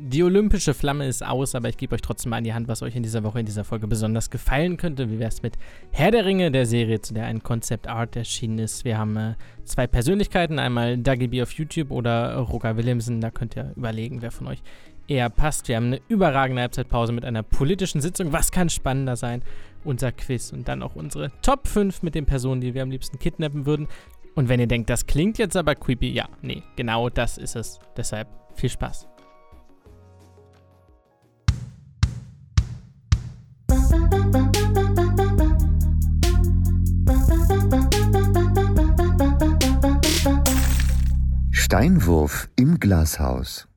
Die olympische Flamme ist aus, aber ich gebe euch trotzdem mal an die Hand, was euch in dieser Woche, in dieser Folge besonders gefallen könnte. Wie wäre es mit Herr der Ringe, der Serie, zu der ein Concept Art erschienen ist? Wir haben äh, zwei Persönlichkeiten, einmal Dougie B auf YouTube oder Roger Williamson. Da könnt ihr überlegen, wer von euch eher passt. Wir haben eine überragende Halbzeitpause mit einer politischen Sitzung. Was kann spannender sein? Unser Quiz und dann auch unsere Top 5 mit den Personen, die wir am liebsten kidnappen würden. Und wenn ihr denkt, das klingt jetzt aber creepy, ja, nee, genau das ist es. Deshalb viel Spaß. Steinwurf im Glashaus.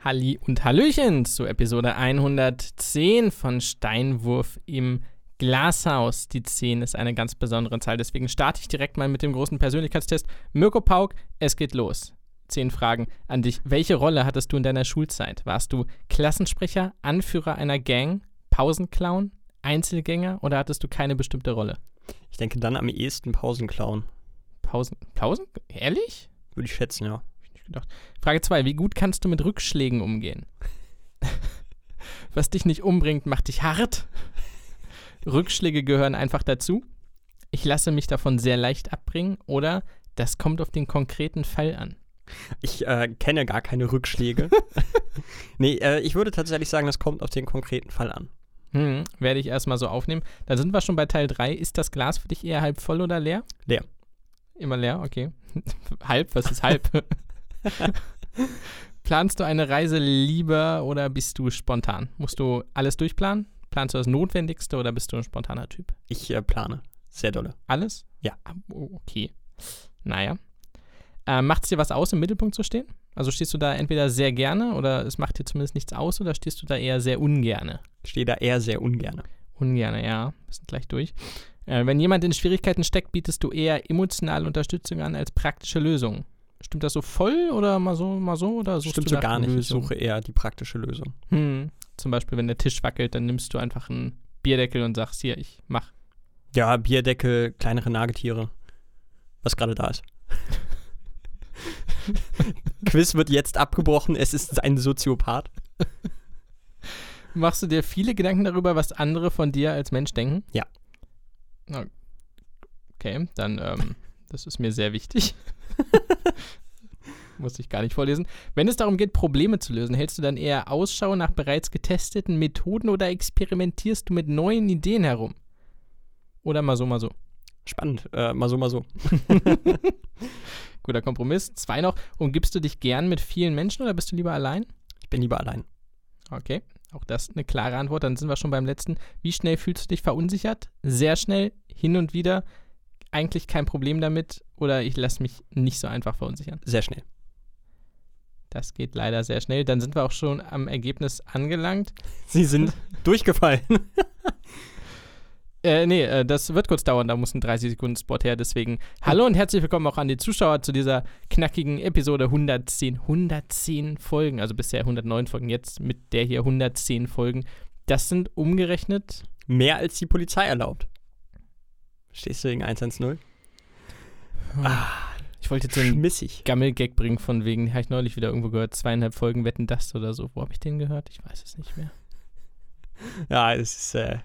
Halli und Hallöchen zu Episode 110 von Steinwurf im Glashaus. Die 10 ist eine ganz besondere Zahl, deswegen starte ich direkt mal mit dem großen Persönlichkeitstest. Mirko Pauk, es geht los. Zehn Fragen an dich. Welche Rolle hattest du in deiner Schulzeit? Warst du Klassensprecher, Anführer einer Gang, Pausenclown, Einzelgänger oder hattest du keine bestimmte Rolle? Ich denke dann am ehesten Pausenclown. Pausen? Pausen? Ehrlich? Würde ich schätzen, ja. Frage 2. Wie gut kannst du mit Rückschlägen umgehen? Was dich nicht umbringt, macht dich hart. Rückschläge gehören einfach dazu. Ich lasse mich davon sehr leicht abbringen oder das kommt auf den konkreten Fall an. Ich äh, kenne gar keine Rückschläge. nee, äh, ich würde tatsächlich sagen, das kommt auf den konkreten Fall an. Hm, werde ich erstmal so aufnehmen. Dann sind wir schon bei Teil 3. Ist das Glas für dich eher halb voll oder leer? Leer. Immer leer, okay. halb, was ist halb? Planst du eine Reise lieber oder bist du spontan? Musst du alles durchplanen? Planst du das Notwendigste oder bist du ein spontaner Typ? Ich äh, plane. Sehr dolle. Alles? Ja. Oh, okay. Naja. Äh, macht es dir was aus, im Mittelpunkt zu stehen? Also stehst du da entweder sehr gerne oder es macht dir zumindest nichts aus oder stehst du da eher sehr ungerne? Ich stehe da eher sehr ungerne. Ungerne, ja. Wir sind gleich durch. Äh, wenn jemand in Schwierigkeiten steckt, bietest du eher emotionale Unterstützung an als praktische Lösung. Stimmt das so voll oder mal so, mal so? Oder Stimmt so gar nicht. Lösung? Ich suche eher die praktische Lösung. Hm. Zum Beispiel, wenn der Tisch wackelt, dann nimmst du einfach einen Bierdeckel und sagst, hier, ich mach. Ja, Bierdeckel, kleinere Nagetiere. Was gerade da ist. Quiz wird jetzt abgebrochen. Es ist ein Soziopath. Machst du dir viele Gedanken darüber, was andere von dir als Mensch denken? Ja. Okay, dann, ähm, das ist mir sehr wichtig. Muss ich gar nicht vorlesen. Wenn es darum geht, Probleme zu lösen, hältst du dann eher Ausschau nach bereits getesteten Methoden oder experimentierst du mit neuen Ideen herum? Oder mal so, mal so? Spannend. Äh, mal so, mal so. Guter Kompromiss. Zwei noch. Umgibst du dich gern mit vielen Menschen oder bist du lieber allein? Ich bin lieber allein. Okay. Auch das eine klare Antwort. Dann sind wir schon beim letzten. Wie schnell fühlst du dich verunsichert? Sehr schnell, hin und wieder. Eigentlich kein Problem damit. Oder ich lasse mich nicht so einfach verunsichern? Sehr schnell. Das geht leider sehr schnell. Dann sind wir auch schon am Ergebnis angelangt. Sie sind durchgefallen. Äh, nee, äh, das wird kurz dauern, da muss ein 30-Sekunden-Spot her. Deswegen hallo und herzlich willkommen auch an die Zuschauer zu dieser knackigen Episode 110. 110 Folgen, also bisher 109 Folgen, jetzt mit der hier 110 Folgen. Das sind umgerechnet. Mehr als die Polizei erlaubt. Stehst du wegen 110? Ah, ich wollte jetzt so einen Gammel-Gag bringen, von wegen, habe ich neulich wieder irgendwo gehört, zweieinhalb Folgen Wetten das oder so. Wo habe ich den gehört? Ich weiß es nicht mehr. Ja, es ist äh,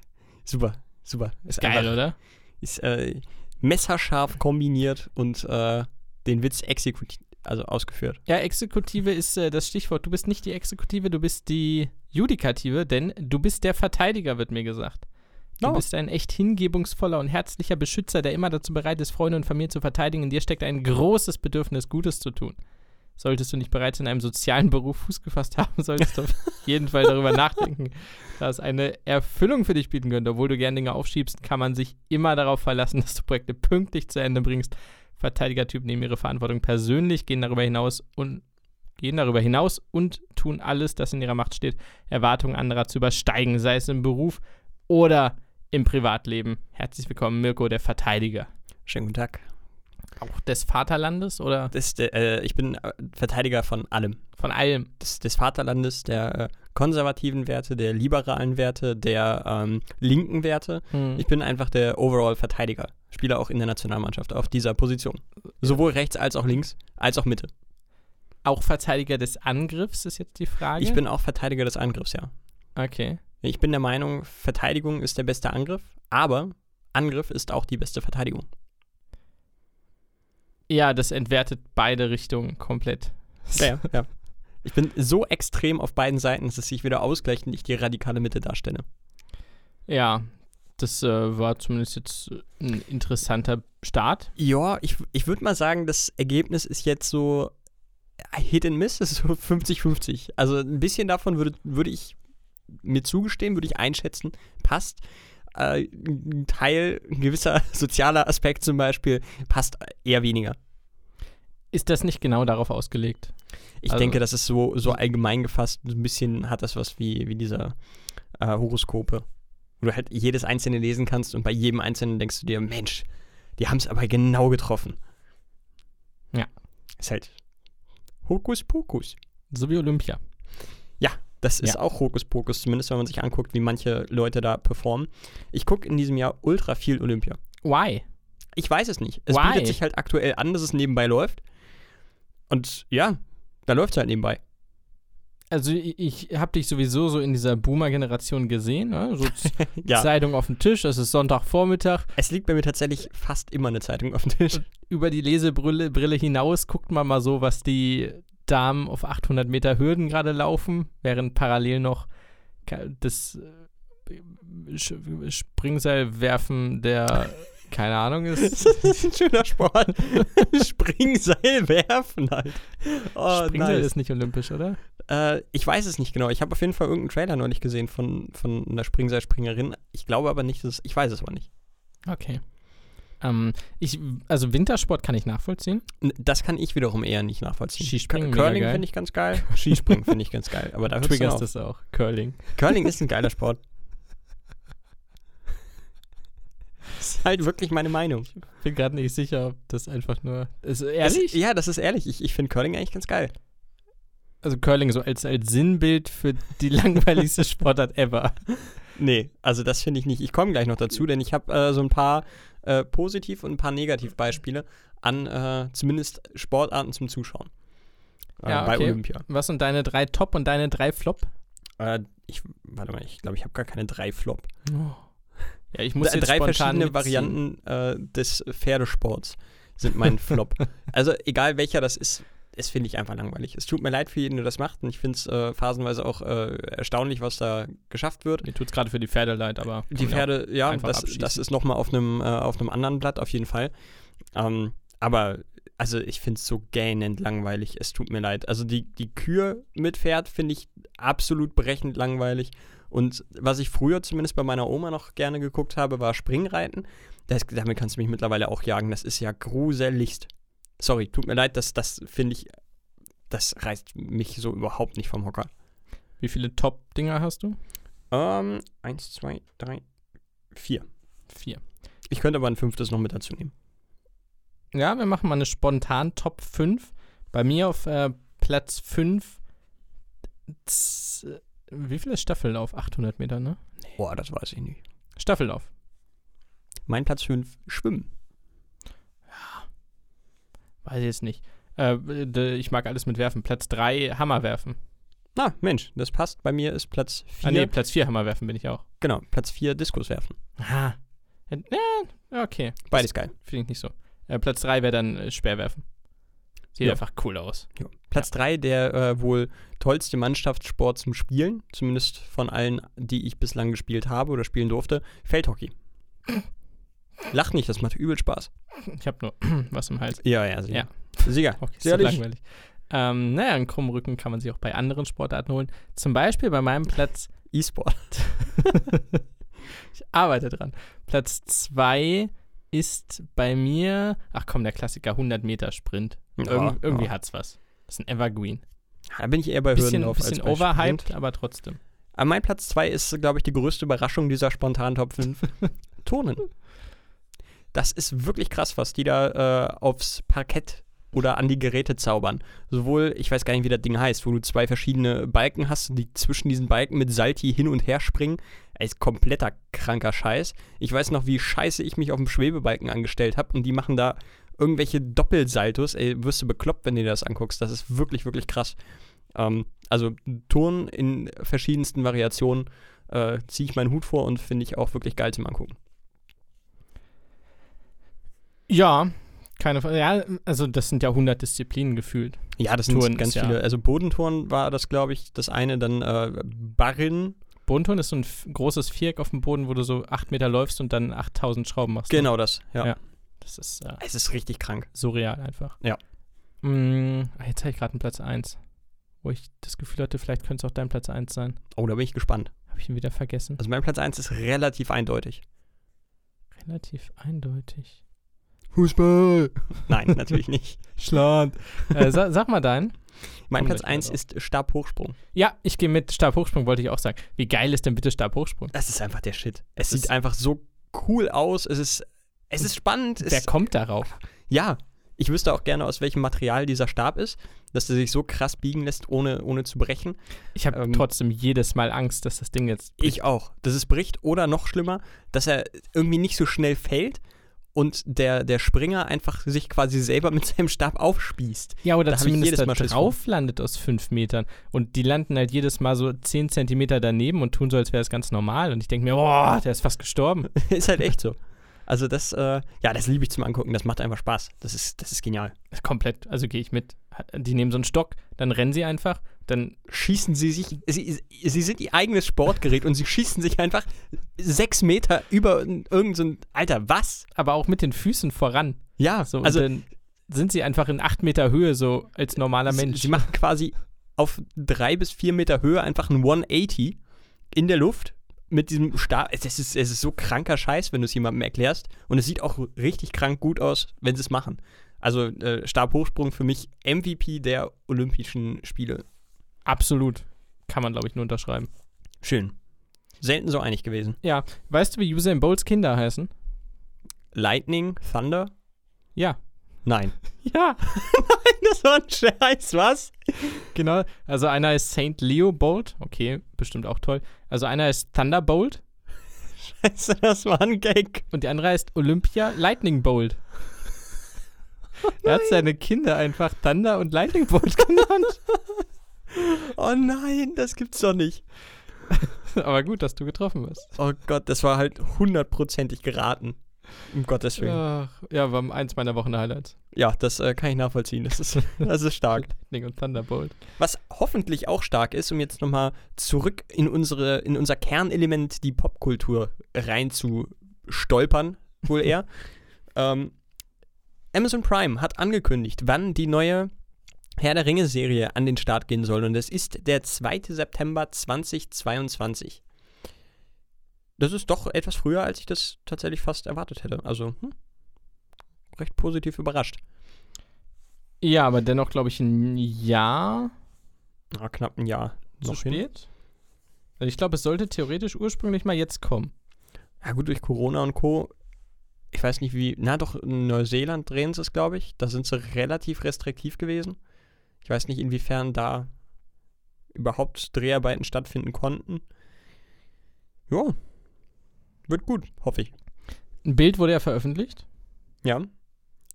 super. Super. Ist, geil, einfach, oder? Ist äh, messerscharf kombiniert und äh, den Witz exekutiert, also ausgeführt. Ja, Exekutive ist äh, das Stichwort. Du bist nicht die Exekutive, du bist die Judikative, denn du bist der Verteidiger, wird mir gesagt. Du oh. bist ein echt hingebungsvoller und herzlicher Beschützer, der immer dazu bereit ist, Freunde und Familie zu verteidigen. In dir steckt ein großes Bedürfnis, Gutes zu tun solltest du nicht bereits in einem sozialen Beruf Fuß gefasst haben, solltest du auf jeden Fall darüber nachdenken, dass eine Erfüllung für dich bieten könnte. Obwohl du gerne Dinge aufschiebst, kann man sich immer darauf verlassen, dass du Projekte pünktlich zu Ende bringst. Verteidigertypen nehmen ihre Verantwortung persönlich, gehen darüber hinaus und gehen darüber hinaus und tun alles, das in ihrer Macht steht, Erwartungen anderer zu übersteigen, sei es im Beruf oder im Privatleben. Herzlich willkommen, Mirko, der Verteidiger. Schönen guten Tag. Auch des Vaterlandes oder? Das, äh, ich bin äh, Verteidiger von allem. Von allem. Des, des Vaterlandes, der äh, konservativen Werte, der liberalen Werte, der ähm, linken Werte. Hm. Ich bin einfach der Overall-Verteidiger. Spiele auch in der Nationalmannschaft auf dieser Position. Sowohl rechts als auch links, als auch Mitte. auch Verteidiger des Angriffs, ist jetzt die Frage. Ich bin auch Verteidiger des Angriffs, ja. Okay. Ich bin der Meinung, Verteidigung ist der beste Angriff, aber Angriff ist auch die beste Verteidigung. Ja, das entwertet beide Richtungen komplett. Ja, ja. Ich bin so extrem auf beiden Seiten, dass es sich wieder ausgleicht und ich die radikale Mitte darstelle. Ja, das äh, war zumindest jetzt ein interessanter Start. Ja, ich, ich würde mal sagen, das Ergebnis ist jetzt so Hit and Miss, das ist so 50-50. Also ein bisschen davon würde, würde ich mir zugestehen, würde ich einschätzen, passt. Äh, ein Teil, ein gewisser sozialer Aspekt zum Beispiel, passt eher weniger. Ist das nicht genau darauf ausgelegt? Ich also, denke, das ist so, so allgemein gefasst. Ein bisschen hat das was wie, wie diese äh, Horoskope. Wo du halt jedes einzelne lesen kannst und bei jedem einzelnen denkst du dir, Mensch, die haben es aber genau getroffen. Ja. Ist halt Hokuspokus. So wie Olympia. Ja, das ist ja. auch Hokuspokus, zumindest wenn man sich anguckt, wie manche Leute da performen. Ich gucke in diesem Jahr ultra viel Olympia. Why? Ich weiß es nicht. Es Why? bietet sich halt aktuell an, dass es nebenbei läuft. Und ja, da läuft es halt nebenbei. Also ich, ich habe dich sowieso so in dieser Boomer-Generation gesehen, ne? so ja. Zeitung auf dem Tisch, es ist Sonntagvormittag. Es liegt bei mir tatsächlich fast immer eine Zeitung auf dem Tisch. Und über die Lesebrille Brille hinaus guckt man mal so, was die Damen auf 800 Meter Hürden gerade laufen, während parallel noch das äh, Springseilwerfen der keine Ahnung ist. das ist ein schöner Sport. Springseil werfen halt. Oh, Springseil nice. ist nicht olympisch, oder? Äh, ich weiß es nicht genau. Ich habe auf jeden Fall irgendeinen Trailer noch nicht gesehen von, von einer Springseilspringerin. Ich glaube aber nicht, dass. Ich weiß es aber nicht. Okay. Ähm, ich, also Wintersport kann ich nachvollziehen. Das kann ich wiederum eher nicht nachvollziehen. Skispringen Curling finde ich ganz geil. Skispringen finde ich ganz geil. Aber da triggerst das auch. Curling. Curling ist ein geiler Sport. Das ist halt wirklich meine Meinung. Ich bin gerade nicht sicher, ob das einfach nur. Ist ehrlich? Das, ja, das ist ehrlich. Ich, ich finde Curling eigentlich ganz geil. Also Curling so als, als Sinnbild für die langweiligste Sportart ever. Nee, also das finde ich nicht. Ich komme gleich noch dazu, denn ich habe äh, so ein paar äh, Positiv- und ein paar Negativbeispiele an äh, zumindest Sportarten zum Zuschauen. Äh, ja, okay. Bei Olympia. Was sind deine drei Top und deine drei Flop? Äh, ich, warte mal, ich glaube, ich habe gar keine drei Flop. Oh. Ja, ich muss jetzt drei verschiedene Varianten äh, des Pferdesports sind mein Flop. also egal welcher das ist, es finde ich einfach langweilig. Es tut mir leid für jeden, der das macht und ich finde es äh, phasenweise auch äh, erstaunlich, was da geschafft wird. Mir tut es gerade für die Pferde leid, aber die Pferde, ja, das, das, ist nochmal auf einem äh, auf einem anderen Blatt auf jeden Fall. Ähm, aber also ich finde es so gähnend langweilig. Es tut mir leid. Also die, die Kür mit Pferd finde ich absolut berechnet langweilig. Und was ich früher zumindest bei meiner Oma noch gerne geguckt habe, war Springreiten. Das, damit kannst du mich mittlerweile auch jagen. Das ist ja gruseligst. Sorry, tut mir leid, das, das finde ich, das reißt mich so überhaupt nicht vom Hocker. Wie viele Top-Dinger hast du? Ähm, eins, zwei, drei, vier. Vier. Ich könnte aber ein fünftes noch mit dazu nehmen. Ja, wir machen mal eine spontan Top 5. Bei mir auf äh, Platz 5 wie viel ist Staffellauf? 800 Meter, ne? Boah, das weiß ich nicht. Staffellauf. Mein Platz 5, Schwimmen. Weiß ich jetzt nicht. Äh, ich mag alles mit Werfen. Platz 3, Hammerwerfen. Na, Mensch, das passt. Bei mir ist Platz 4. Ah, nee, Platz 4 Hammerwerfen bin ich auch. Genau, Platz 4 Diskuswerfen. Aha. Ja, okay. Beides geil. Finde ich nicht so. Äh, Platz 3 wäre dann äh, Speerwerfen. Sieht ja. einfach cool aus. Ja. Platz 3 ja. der äh, wohl tollste Mannschaftssport zum Spielen, zumindest von allen, die ich bislang gespielt habe oder spielen durfte, Feldhockey. Lach nicht, das macht übel Spaß. Ich habe nur was im Hals. Ja, ja, sicher. Ja. Sicher. Okay, sehr so langweilig. Ähm, naja, einen krummen Rücken kann man sich auch bei anderen Sportarten holen. Zum Beispiel bei meinem Platz E-Sport. ich arbeite dran. Platz 2 ist bei mir, ach komm, der Klassiker 100 Meter Sprint. Irg ja, irgendwie ja. hat's was. Das ist ein Evergreen. Da bin ich eher bei bisschen, Hürdenlauf bisschen als bei overhyped, Sprint. aber trotzdem. Aber mein Platz 2 ist, glaube ich, die größte Überraschung dieser spontanen Top 5. Turnen. Das ist wirklich krass, was die da äh, aufs Parkett oder an die Geräte zaubern. Sowohl, ich weiß gar nicht, wie das Ding heißt, wo du zwei verschiedene Balken hast, die zwischen diesen Balken mit Salti hin und her springen. Ey, ist kompletter kranker Scheiß. Ich weiß noch, wie scheiße ich mich auf dem Schwebebalken angestellt habe und die machen da irgendwelche Doppelsaltos, ey, wirst du bekloppt, wenn du dir das anguckst. Das ist wirklich, wirklich krass. Ähm, also Turn in verschiedensten Variationen äh, ziehe ich meinen Hut vor und finde ich auch wirklich geil zum Angucken. Ja, keine Frage. Ja, also das sind ja 100 Disziplinen gefühlt. Ja, das sind Touren ganz viele. Ja. Also Bodentouren war das, glaube ich, das eine. Dann äh, Barren. Bodentouren ist so ein großes Viereck auf dem Boden, wo du so 8 Meter läufst und dann 8000 Schrauben machst. Ne? Genau das, ja. ja. Das ist. Äh, es ist richtig krank. Surreal einfach. Ja. Mm, jetzt habe ich gerade einen Platz 1, wo ich das Gefühl hatte, vielleicht könnte es auch dein Platz 1 sein. Oh, da bin ich gespannt. Habe ich ihn wieder vergessen? Also mein Platz 1 ist relativ eindeutig. Relativ eindeutig. Fußball! Nein, natürlich nicht. Schland. Äh, sa sag mal deinen. Mein Platz 1 ist Stabhochsprung. Ja, ich gehe mit Stabhochsprung, wollte ich auch sagen. Wie geil ist denn bitte Stabhochsprung? Das ist einfach der Shit. Es das sieht einfach so cool aus. Es ist, es ist spannend. Wer es kommt darauf? Ja, ich wüsste auch gerne, aus welchem Material dieser Stab ist, dass er sich so krass biegen lässt, ohne, ohne zu brechen. Ich habe ähm, trotzdem jedes Mal Angst, dass das Ding jetzt. Bricht. Ich auch. Dass es bricht oder noch schlimmer, dass er irgendwie nicht so schnell fällt und der, der Springer einfach sich quasi selber mit seinem Stab aufspießt. Ja, oder da zumindest jedes Mal da drauf landet aus fünf Metern. Und die landen halt jedes Mal so zehn Zentimeter daneben und tun so, als wäre es ganz normal. Und ich denke mir, boah, der ist fast gestorben. ist halt echt so. Also das, äh, ja, das liebe ich zum Angucken. Das macht einfach Spaß. Das ist, das ist genial. Komplett. Also gehe ich mit. Die nehmen so einen Stock, dann rennen sie einfach, dann schießen sie sich. Sie, sie sind ihr eigenes Sportgerät und sie schießen sich einfach sechs Meter über irgendein. So Alter, was? Aber auch mit den Füßen voran. Ja, so. Also dann sind sie einfach in acht Meter Höhe so als normaler Mensch. Sie, sie machen quasi auf drei bis vier Meter Höhe einfach ein 180 in der Luft mit diesem Stab. Es ist, es ist so kranker Scheiß, wenn du es jemandem erklärst. Und es sieht auch richtig krank gut aus, wenn sie es machen. Also äh, Stabhochsprung für mich MVP der Olympischen Spiele. Absolut. Kann man, glaube ich, nur unterschreiben. Schön. Selten so einig gewesen. Ja. Weißt du, wie Usain Bolts Kinder heißen? Lightning, Thunder? Ja. Nein. Ja. Nein, das war ein Scheiß, was? Genau. Also einer ist St. Leo Bolt. Okay, bestimmt auch toll. Also einer ist Thunderbolt. Scheiße, das war ein Gag. Und die andere heißt Olympia Lightning Bolt. Oh er hat seine Kinder einfach Thunder und Lightning Bolt genannt. Oh nein, das gibt's doch nicht. Aber gut, dass du getroffen bist. Oh Gott, das war halt hundertprozentig geraten. Um Gottes Willen. Ja, ja war eins meiner Wochen-Highlights. Ja, das äh, kann ich nachvollziehen. Das ist, das ist stark. Lightning und Thunderbolt. Was hoffentlich auch stark ist, um jetzt nochmal zurück in, unsere, in unser Kernelement, die Popkultur, reinzustolpern, wohl eher. ähm, Amazon Prime hat angekündigt, wann die neue Herr der Ringe-Serie an den Start gehen soll. Und es ist der 2. September 2022 das ist doch etwas früher, als ich das tatsächlich fast erwartet hätte. Also hm, recht positiv überrascht. Ja, aber dennoch glaube ich ein Jahr. Na, knapp ein Jahr. Zu noch spät? Also ich glaube, es sollte theoretisch ursprünglich mal jetzt kommen. Ja gut, durch Corona und Co. Ich weiß nicht wie, na doch, in Neuseeland drehen sie es, glaube ich. Da sind sie relativ restriktiv gewesen. Ich weiß nicht, inwiefern da überhaupt Dreharbeiten stattfinden konnten. Ja, wird gut, hoffe ich. Ein Bild wurde ja veröffentlicht. Ja.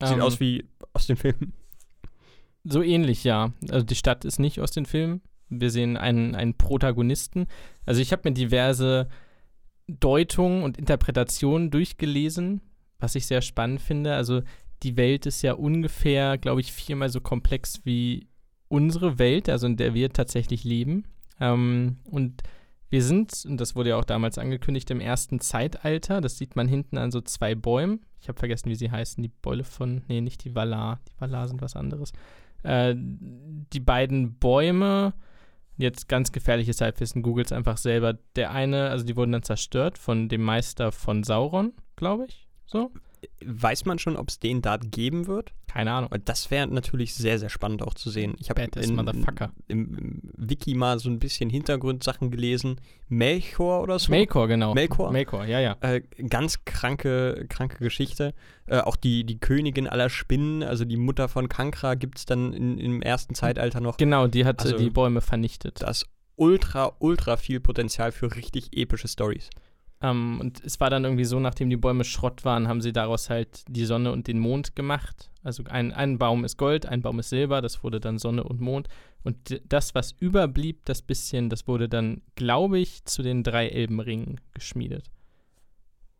Sieht ähm, aus wie aus den Filmen. So ähnlich, ja. Also die Stadt ist nicht aus den Filmen. Wir sehen einen, einen Protagonisten. Also ich habe mir diverse Deutungen und Interpretationen durchgelesen, was ich sehr spannend finde. Also die Welt ist ja ungefähr, glaube ich, viermal so komplex wie unsere Welt, also in der wir tatsächlich leben. Ähm, und wir sind, und das wurde ja auch damals angekündigt, im ersten Zeitalter. Das sieht man hinten an so zwei Bäumen. Ich habe vergessen, wie sie heißen. Die Bäule von, nee, nicht die Valar. Die Valar sind was anderes. Äh, die beiden Bäume, jetzt ganz gefährliches Halbwissen, googelt einfach selber. Der eine, also die wurden dann zerstört von dem Meister von Sauron, glaube ich. So. Weiß man schon, ob es den da geben wird? Keine Ahnung. Das wäre natürlich sehr, sehr spannend auch zu sehen. Ich habe. Im, im, Wiki mal so ein bisschen Hintergrundsachen gelesen. Melchor oder so? Melchor, genau. Melchor? Melchor, ja, ja. Äh, ganz kranke, kranke Geschichte. Äh, auch die, die Königin aller Spinnen, also die Mutter von Kankra, gibt es dann in, im ersten Zeitalter noch. Genau, die hat also, die Bäume vernichtet. Das ultra, ultra viel Potenzial für richtig epische Stories. Ähm, und es war dann irgendwie so, nachdem die Bäume Schrott waren, haben sie daraus halt die Sonne und den Mond gemacht. Also ein, ein Baum ist Gold, ein Baum ist Silber, das wurde dann Sonne und Mond. Und das, was überblieb, das bisschen, das wurde dann, glaube ich, zu den drei Elbenringen geschmiedet.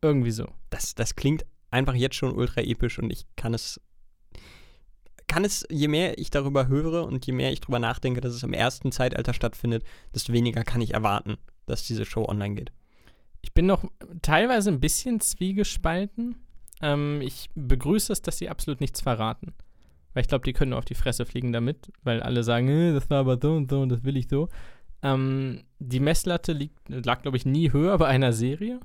Irgendwie so. Das, das klingt einfach jetzt schon ultra episch und ich kann es, kann es, je mehr ich darüber höre und je mehr ich darüber nachdenke, dass es im ersten Zeitalter stattfindet, desto weniger kann ich erwarten, dass diese Show online geht. Ich bin noch teilweise ein bisschen zwiegespalten. Ähm, ich begrüße es, dass sie absolut nichts verraten. Weil ich glaube, die können nur auf die Fresse fliegen damit, weil alle sagen, äh, das war aber so und so und das will ich so. Ähm, die Messlatte liegt, lag, glaube ich, nie höher bei einer Serie.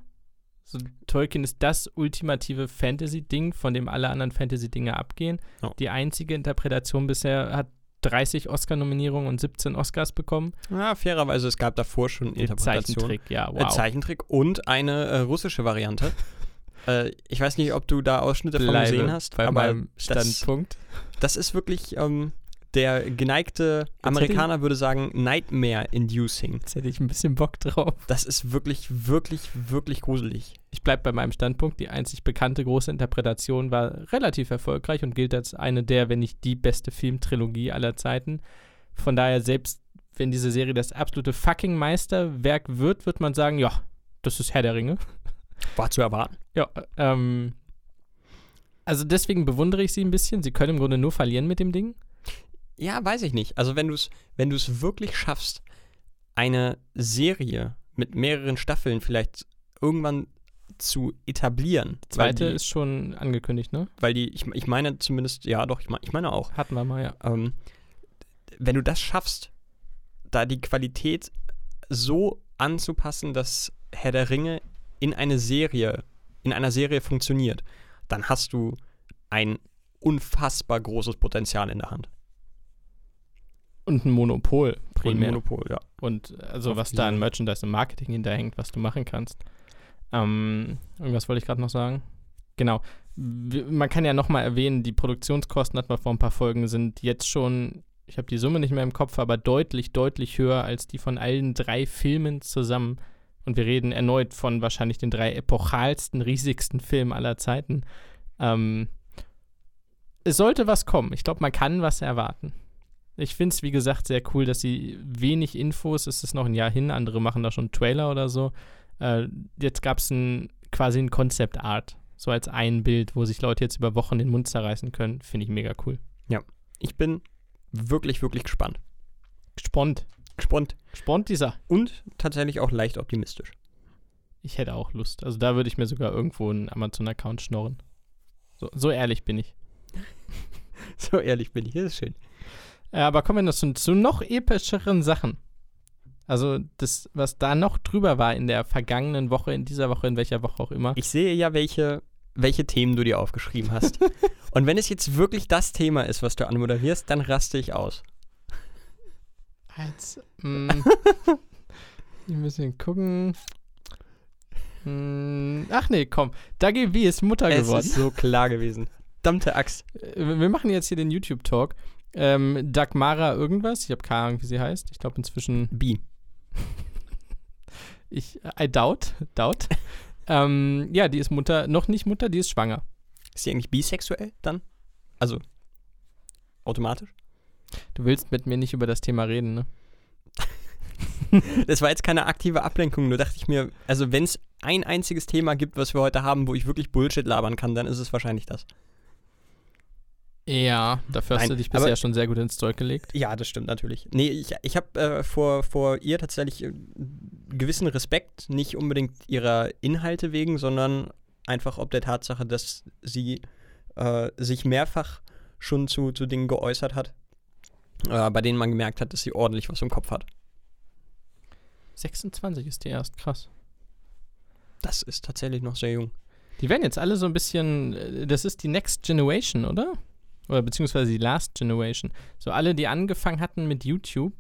So, Tolkien ist das ultimative Fantasy-Ding, von dem alle anderen Fantasy-Dinge abgehen. Oh. Die einzige Interpretation bisher hat 30 Oscar-Nominierungen und 17 Oscars bekommen. Ja, fairerweise, es gab davor schon Interpretationen. Zeichentrick, ja, wow. Zeichentrick und eine äh, russische Variante. äh, ich weiß nicht, ob du da Ausschnitte Bleibe von gesehen hast, bei aber meinem Standpunkt. Das, das ist wirklich ähm, der geneigte Amerikaner würde sagen Nightmare-inducing. Jetzt hätte ich ein bisschen Bock drauf. Das ist wirklich, wirklich, wirklich gruselig. Ich bleibe bei meinem Standpunkt. Die einzig bekannte große Interpretation war relativ erfolgreich und gilt als eine der, wenn nicht die beste Filmtrilogie aller Zeiten. Von daher, selbst wenn diese Serie das absolute fucking Meisterwerk wird, wird man sagen, ja, das ist Herr der Ringe. War zu erwarten. Ja, ähm, also deswegen bewundere ich sie ein bisschen. Sie können im Grunde nur verlieren mit dem Ding. Ja, weiß ich nicht. Also wenn du es wenn wirklich schaffst, eine Serie mit mehreren Staffeln vielleicht irgendwann zu etablieren. Die zweite die, ist schon angekündigt, ne? Weil die, ich, ich meine zumindest, ja doch, ich, ich meine auch. Hatten wir mal, ja. Ähm, wenn du das schaffst, da die Qualität so anzupassen, dass Herr der Ringe in eine Serie, in einer Serie funktioniert, dann hast du ein unfassbar großes Potenzial in der Hand. Und ein Monopol primär. Und ein Monopol, ja. Und also Auf was da an Merchandise und Marketing hinterhängt, was du machen kannst. Ähm, irgendwas wollte ich gerade noch sagen. Genau. Man kann ja nochmal erwähnen, die Produktionskosten, hat man vor ein paar Folgen, sind jetzt schon, ich habe die Summe nicht mehr im Kopf, aber deutlich, deutlich höher als die von allen drei Filmen zusammen. Und wir reden erneut von wahrscheinlich den drei epochalsten, riesigsten Filmen aller Zeiten. Ähm, es sollte was kommen. Ich glaube, man kann was erwarten. Ich finde es, wie gesagt, sehr cool, dass sie wenig Infos, es ist noch ein Jahr hin, andere machen da schon Trailer oder so. Äh, jetzt gab es ein, quasi ein Concept Art, so als ein Bild, wo sich Leute jetzt über Wochen den Mund zerreißen können. Finde ich mega cool. Ja, ich bin wirklich, wirklich gespannt. Gespannt. Gespannt. Gespannt dieser. Und tatsächlich auch leicht optimistisch. Ich hätte auch Lust. Also da würde ich mir sogar irgendwo einen Amazon-Account schnorren. So, so ehrlich bin ich. so ehrlich bin ich, das ist schön. Ja, äh, aber kommen wir noch zu, zu noch epischeren Sachen. Also das, was da noch drüber war in der vergangenen Woche, in dieser Woche, in welcher Woche auch immer. Ich sehe ja, welche, welche Themen du dir aufgeschrieben hast. Und wenn es jetzt wirklich das Thema ist, was du anmoderierst, dann raste ich aus. Als, mm, wir müssen gucken. Mm, ach nee, komm. Dagi B ist Mutter es geworden. Es ist so klar gewesen. Verdammte Axt. Äh, wir machen jetzt hier den YouTube-Talk. Ähm, Dagmara irgendwas. Ich habe keine Ahnung, wie sie heißt. Ich glaube inzwischen. B. ich, I doubt, doubt. ähm, ja, die ist Mutter, noch nicht Mutter, die ist schwanger. Ist sie eigentlich bisexuell dann? Also, automatisch? Du willst mit mir nicht über das Thema reden, ne? das war jetzt keine aktive Ablenkung, nur dachte ich mir, also wenn es ein einziges Thema gibt, was wir heute haben, wo ich wirklich Bullshit labern kann, dann ist es wahrscheinlich das. Ja, dafür hast Nein, du dich bisher schon sehr gut ins Zeug gelegt. Ja, das stimmt natürlich. Nee, ich, ich habe äh, vor, vor ihr tatsächlich äh, gewissen Respekt, nicht unbedingt ihrer Inhalte wegen, sondern einfach ob der Tatsache, dass sie äh, sich mehrfach schon zu, zu Dingen geäußert hat, äh, bei denen man gemerkt hat, dass sie ordentlich was im Kopf hat. 26 ist die erst, krass. Das ist tatsächlich noch sehr jung. Die werden jetzt alle so ein bisschen, äh, das ist die Next Generation, oder? Oder beziehungsweise die Last Generation, so alle, die angefangen hatten mit YouTube,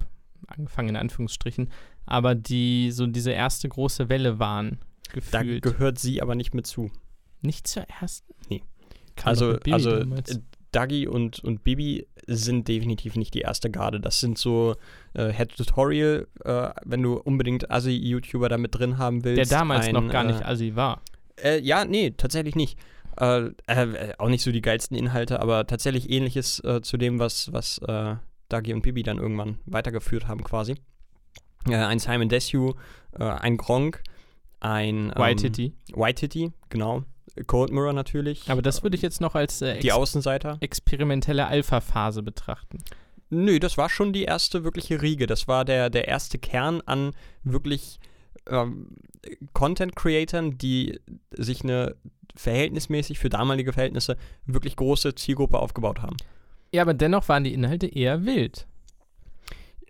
angefangen in Anführungsstrichen, aber die so diese erste große Welle waren, gefühlt. Da gehört sie aber nicht mit zu. Nicht zur ersten? Nee. Kam also, also Dagi und, und Bibi sind definitiv nicht die erste Garde. Das sind so äh, Head-Tutorial, äh, wenn du unbedingt Assi-YouTuber da mit drin haben willst. Der damals ein, noch gar nicht äh, Assi war. Äh, ja, nee, tatsächlich nicht. Äh, äh, auch nicht so die geilsten Inhalte, aber tatsächlich ähnliches zu dem, was, was Dagi und Bibi dann irgendwann weitergeführt haben quasi. ein Simon Desue, ein Gronk, ein ähm, White Titty. White Titty, genau. Cold Mirror natürlich. Aber das würde ich jetzt noch als äh, die Außenseiter. experimentelle Alpha-Phase betrachten. Nö, das war schon die erste wirkliche Riege. Das war der, der erste Kern an wirklich ähm, Content-Creatern, die sich eine verhältnismäßig für damalige Verhältnisse wirklich große Zielgruppe aufgebaut haben. Ja, aber dennoch waren die Inhalte eher wild.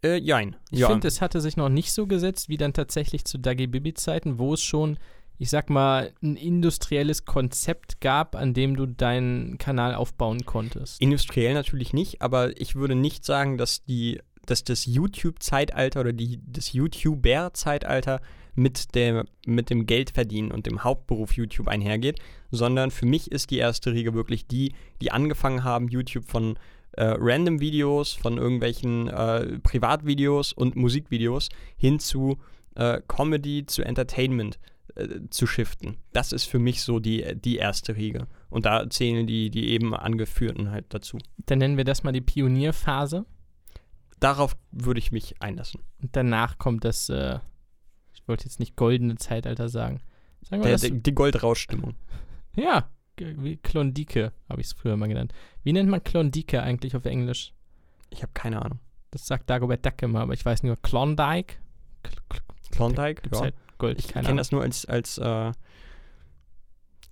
Äh, jein. Ich ja. finde, es hatte sich noch nicht so gesetzt wie dann tatsächlich zu Dagi Bibi-Zeiten, wo es schon ich sag mal, ein industrielles Konzept gab, an dem du deinen Kanal aufbauen konntest? Industriell natürlich nicht, aber ich würde nicht sagen, dass die, dass das YouTube-Zeitalter oder die, das YouTuber-Zeitalter mit, der, mit dem Geldverdienen und dem Hauptberuf YouTube einhergeht, sondern für mich ist die erste Riege wirklich die, die angefangen haben, YouTube von äh, random Videos, von irgendwelchen äh, Privatvideos und Musikvideos hin zu äh, Comedy, zu Entertainment äh, zu shiften. Das ist für mich so die, die erste Riege. Und da zählen die, die eben angeführten halt dazu. Dann nennen wir das mal die Pionierphase. Darauf würde ich mich einlassen. Und danach kommt das, äh, ich wollte jetzt nicht goldene Zeitalter sagen. sagen wir der, das? Die Goldrauschstimmung. Ja, wie Klondike habe ich es früher mal genannt. Wie nennt man Klondike eigentlich auf Englisch? Ich habe keine Ahnung. Das sagt Dagobert Duck immer, aber ich weiß nur Klondike. Klondike? Ja. Halt Gold. Ich kenne das nur als, als äh,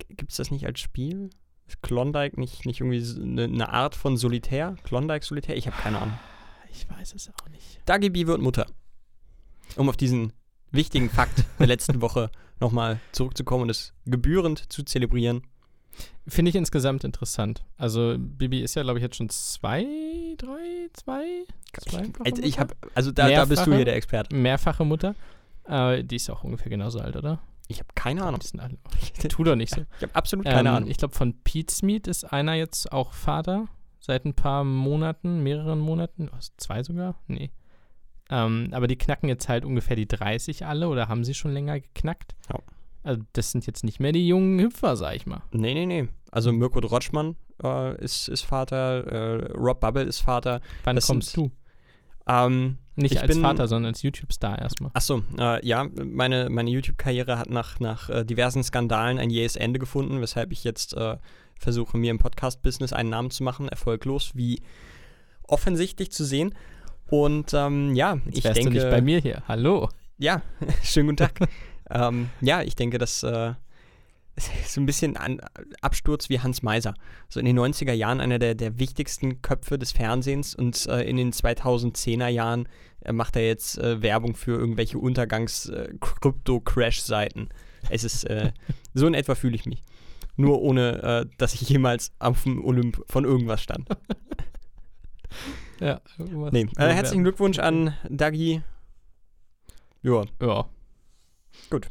gibt es das nicht als Spiel? Ist Klondike nicht, nicht irgendwie eine, eine Art von Solitär? Klondike Solitär? Ich habe keine Ahnung. Ich weiß es auch nicht. Dagibi wird Mutter. Um auf diesen wichtigen Fakt der letzten Woche nochmal zurückzukommen und es gebührend zu zelebrieren. Finde ich insgesamt interessant. Also Bibi ist ja, glaube ich, jetzt schon zwei, drei, zwei, zwei. Ich, ich habe, also da, da bist du hier der Experte. Mehrfache Mutter. Äh, die ist auch ungefähr genauso alt, oder? Ich habe keine Ahnung. Alle, tu doch nicht so. Ich habe absolut keine ähm, Ahnung. Ich glaube, von Pete's Meat ist einer jetzt auch Vater. Seit ein paar Monaten, mehreren Monaten. Oh, zwei sogar? Nee. Ähm, aber die knacken jetzt halt ungefähr die 30 alle oder haben sie schon länger geknackt. Ja. Also das sind jetzt nicht mehr die jungen Hüpfer, sag ich mal. Nee, nee, nee. Also Mirko Drotschmann äh, ist, ist Vater, äh, Rob Bubble ist Vater. Wann das kommst sind, du? Ähm, nicht als bin, Vater, sondern als YouTube-Star erstmal. Achso, äh, ja, meine, meine YouTube-Karriere hat nach, nach äh, diversen Skandalen ein jähes Ende gefunden, weshalb ich jetzt äh, versuche, mir im Podcast-Business einen Namen zu machen, erfolglos, wie offensichtlich zu sehen. Und ähm, ja, jetzt ich denke. Du nicht bei mir hier. Hallo. Ja, schönen guten Tag. ähm, ja, ich denke, dass äh, so ein bisschen an Absturz wie Hans Meiser. So in den 90er Jahren einer der, der wichtigsten Köpfe des Fernsehens und äh, in den 2010er Jahren äh, macht er jetzt äh, Werbung für irgendwelche Untergangs-Krypto-Crash-Seiten. Äh, es ist, äh, so in etwa fühle ich mich. Nur ohne, dass ich jemals auf dem Olymp von irgendwas stand. Ja, nee. herzlichen Glückwunsch an Dagi. Ja. Ja. Gut.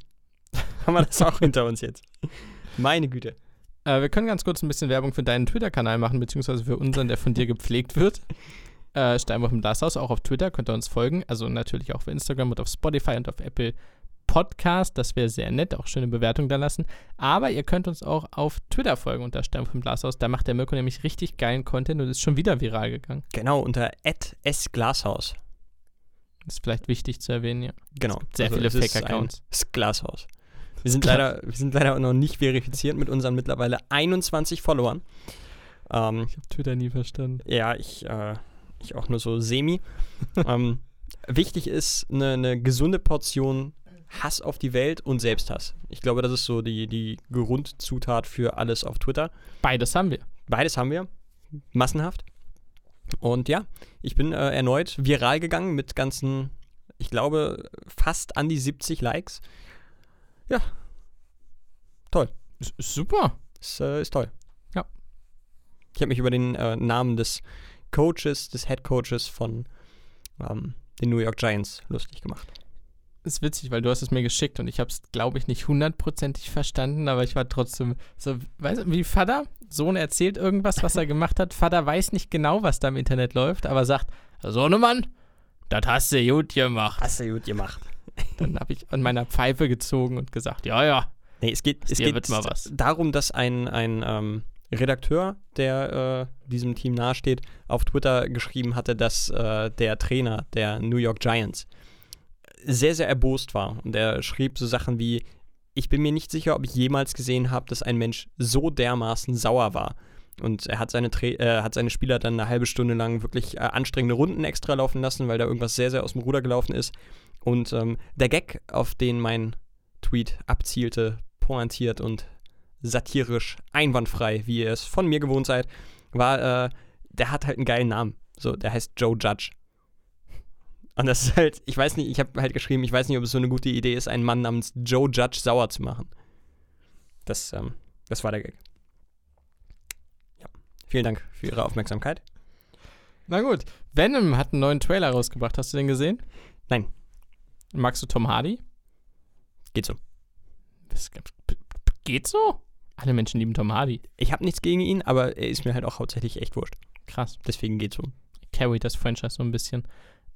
haben wir das auch hinter uns jetzt. Meine Güte. Äh, wir können ganz kurz ein bisschen Werbung für deinen Twitter-Kanal machen, beziehungsweise für unseren, der von dir gepflegt wird. Äh, Steinwurf im Glashaus, auch auf Twitter könnt ihr uns folgen. Also natürlich auch auf Instagram und auf Spotify und auf Apple Podcast. Das wäre sehr nett, auch schöne Bewertung da lassen. Aber ihr könnt uns auch auf Twitter folgen unter Steinwurf im Glashaus. Da macht der Mirko nämlich richtig geilen Content und ist schon wieder viral gegangen. Genau, unter sglashaus. Ist vielleicht wichtig zu erwähnen, ja. Genau. sehr also viele Fake-Accounts. Das Glashaus. Wir sind leider, wir sind leider noch nicht verifiziert mit unseren mittlerweile 21 Followern. Ähm, ich habe Twitter nie verstanden. Ja, ich, äh, ich auch nur so semi. ähm, wichtig ist eine, eine gesunde Portion Hass auf die Welt und Selbsthass. Ich glaube, das ist so die, die Grundzutat für alles auf Twitter. Beides haben wir. Beides haben wir. Massenhaft. Und ja, ich bin äh, erneut viral gegangen mit ganzen, ich glaube, fast an die 70 Likes. Ja. Toll. Ist, ist super. Ist, äh, ist toll. Ja. Ich habe mich über den äh, Namen des Coaches, des Head Coaches von ähm, den New York Giants lustig gemacht. Ist witzig, weil du hast es mir geschickt und ich habe es, glaube ich, nicht hundertprozentig verstanden, aber ich war trotzdem so, weißt du, wie Vater, Sohn erzählt irgendwas, was er gemacht hat. Vater weiß nicht genau, was da im Internet läuft, aber sagt, Sohnemann, das hast du gut gemacht. Hast du gut gemacht. Dann habe ich an meiner Pfeife gezogen und gesagt, ja, ja. Nee, es geht, es geht darum, dass ein, ein ähm, Redakteur, der äh, diesem Team nahesteht, auf Twitter geschrieben hatte, dass äh, der Trainer der New York Giants sehr, sehr erbost war. Und er schrieb so Sachen wie, ich bin mir nicht sicher, ob ich jemals gesehen habe, dass ein Mensch so dermaßen sauer war. Und er hat seine, äh, hat seine Spieler dann eine halbe Stunde lang wirklich äh, anstrengende Runden extra laufen lassen, weil da irgendwas sehr, sehr aus dem Ruder gelaufen ist. Und ähm, der Gag, auf den mein Tweet abzielte, pointiert und satirisch, einwandfrei, wie ihr es von mir gewohnt seid, war, äh, der hat halt einen geilen Namen. So, der heißt Joe Judge. Und das ist halt, ich weiß nicht, ich habe halt geschrieben, ich weiß nicht, ob es so eine gute Idee ist, einen Mann namens Joe Judge sauer zu machen. Das, ähm, das war der Gag. Ja. Vielen Dank für Ihre Aufmerksamkeit. Na gut. Venom hat einen neuen Trailer rausgebracht. Hast du den gesehen? Nein. Magst du Tom Hardy? Geht so. Das geht so? Alle Menschen lieben Tom Hardy. Ich habe nichts gegen ihn, aber er ist mir halt auch hauptsächlich echt wurscht. Krass. Deswegen geht's so. Carry das Franchise so ein bisschen.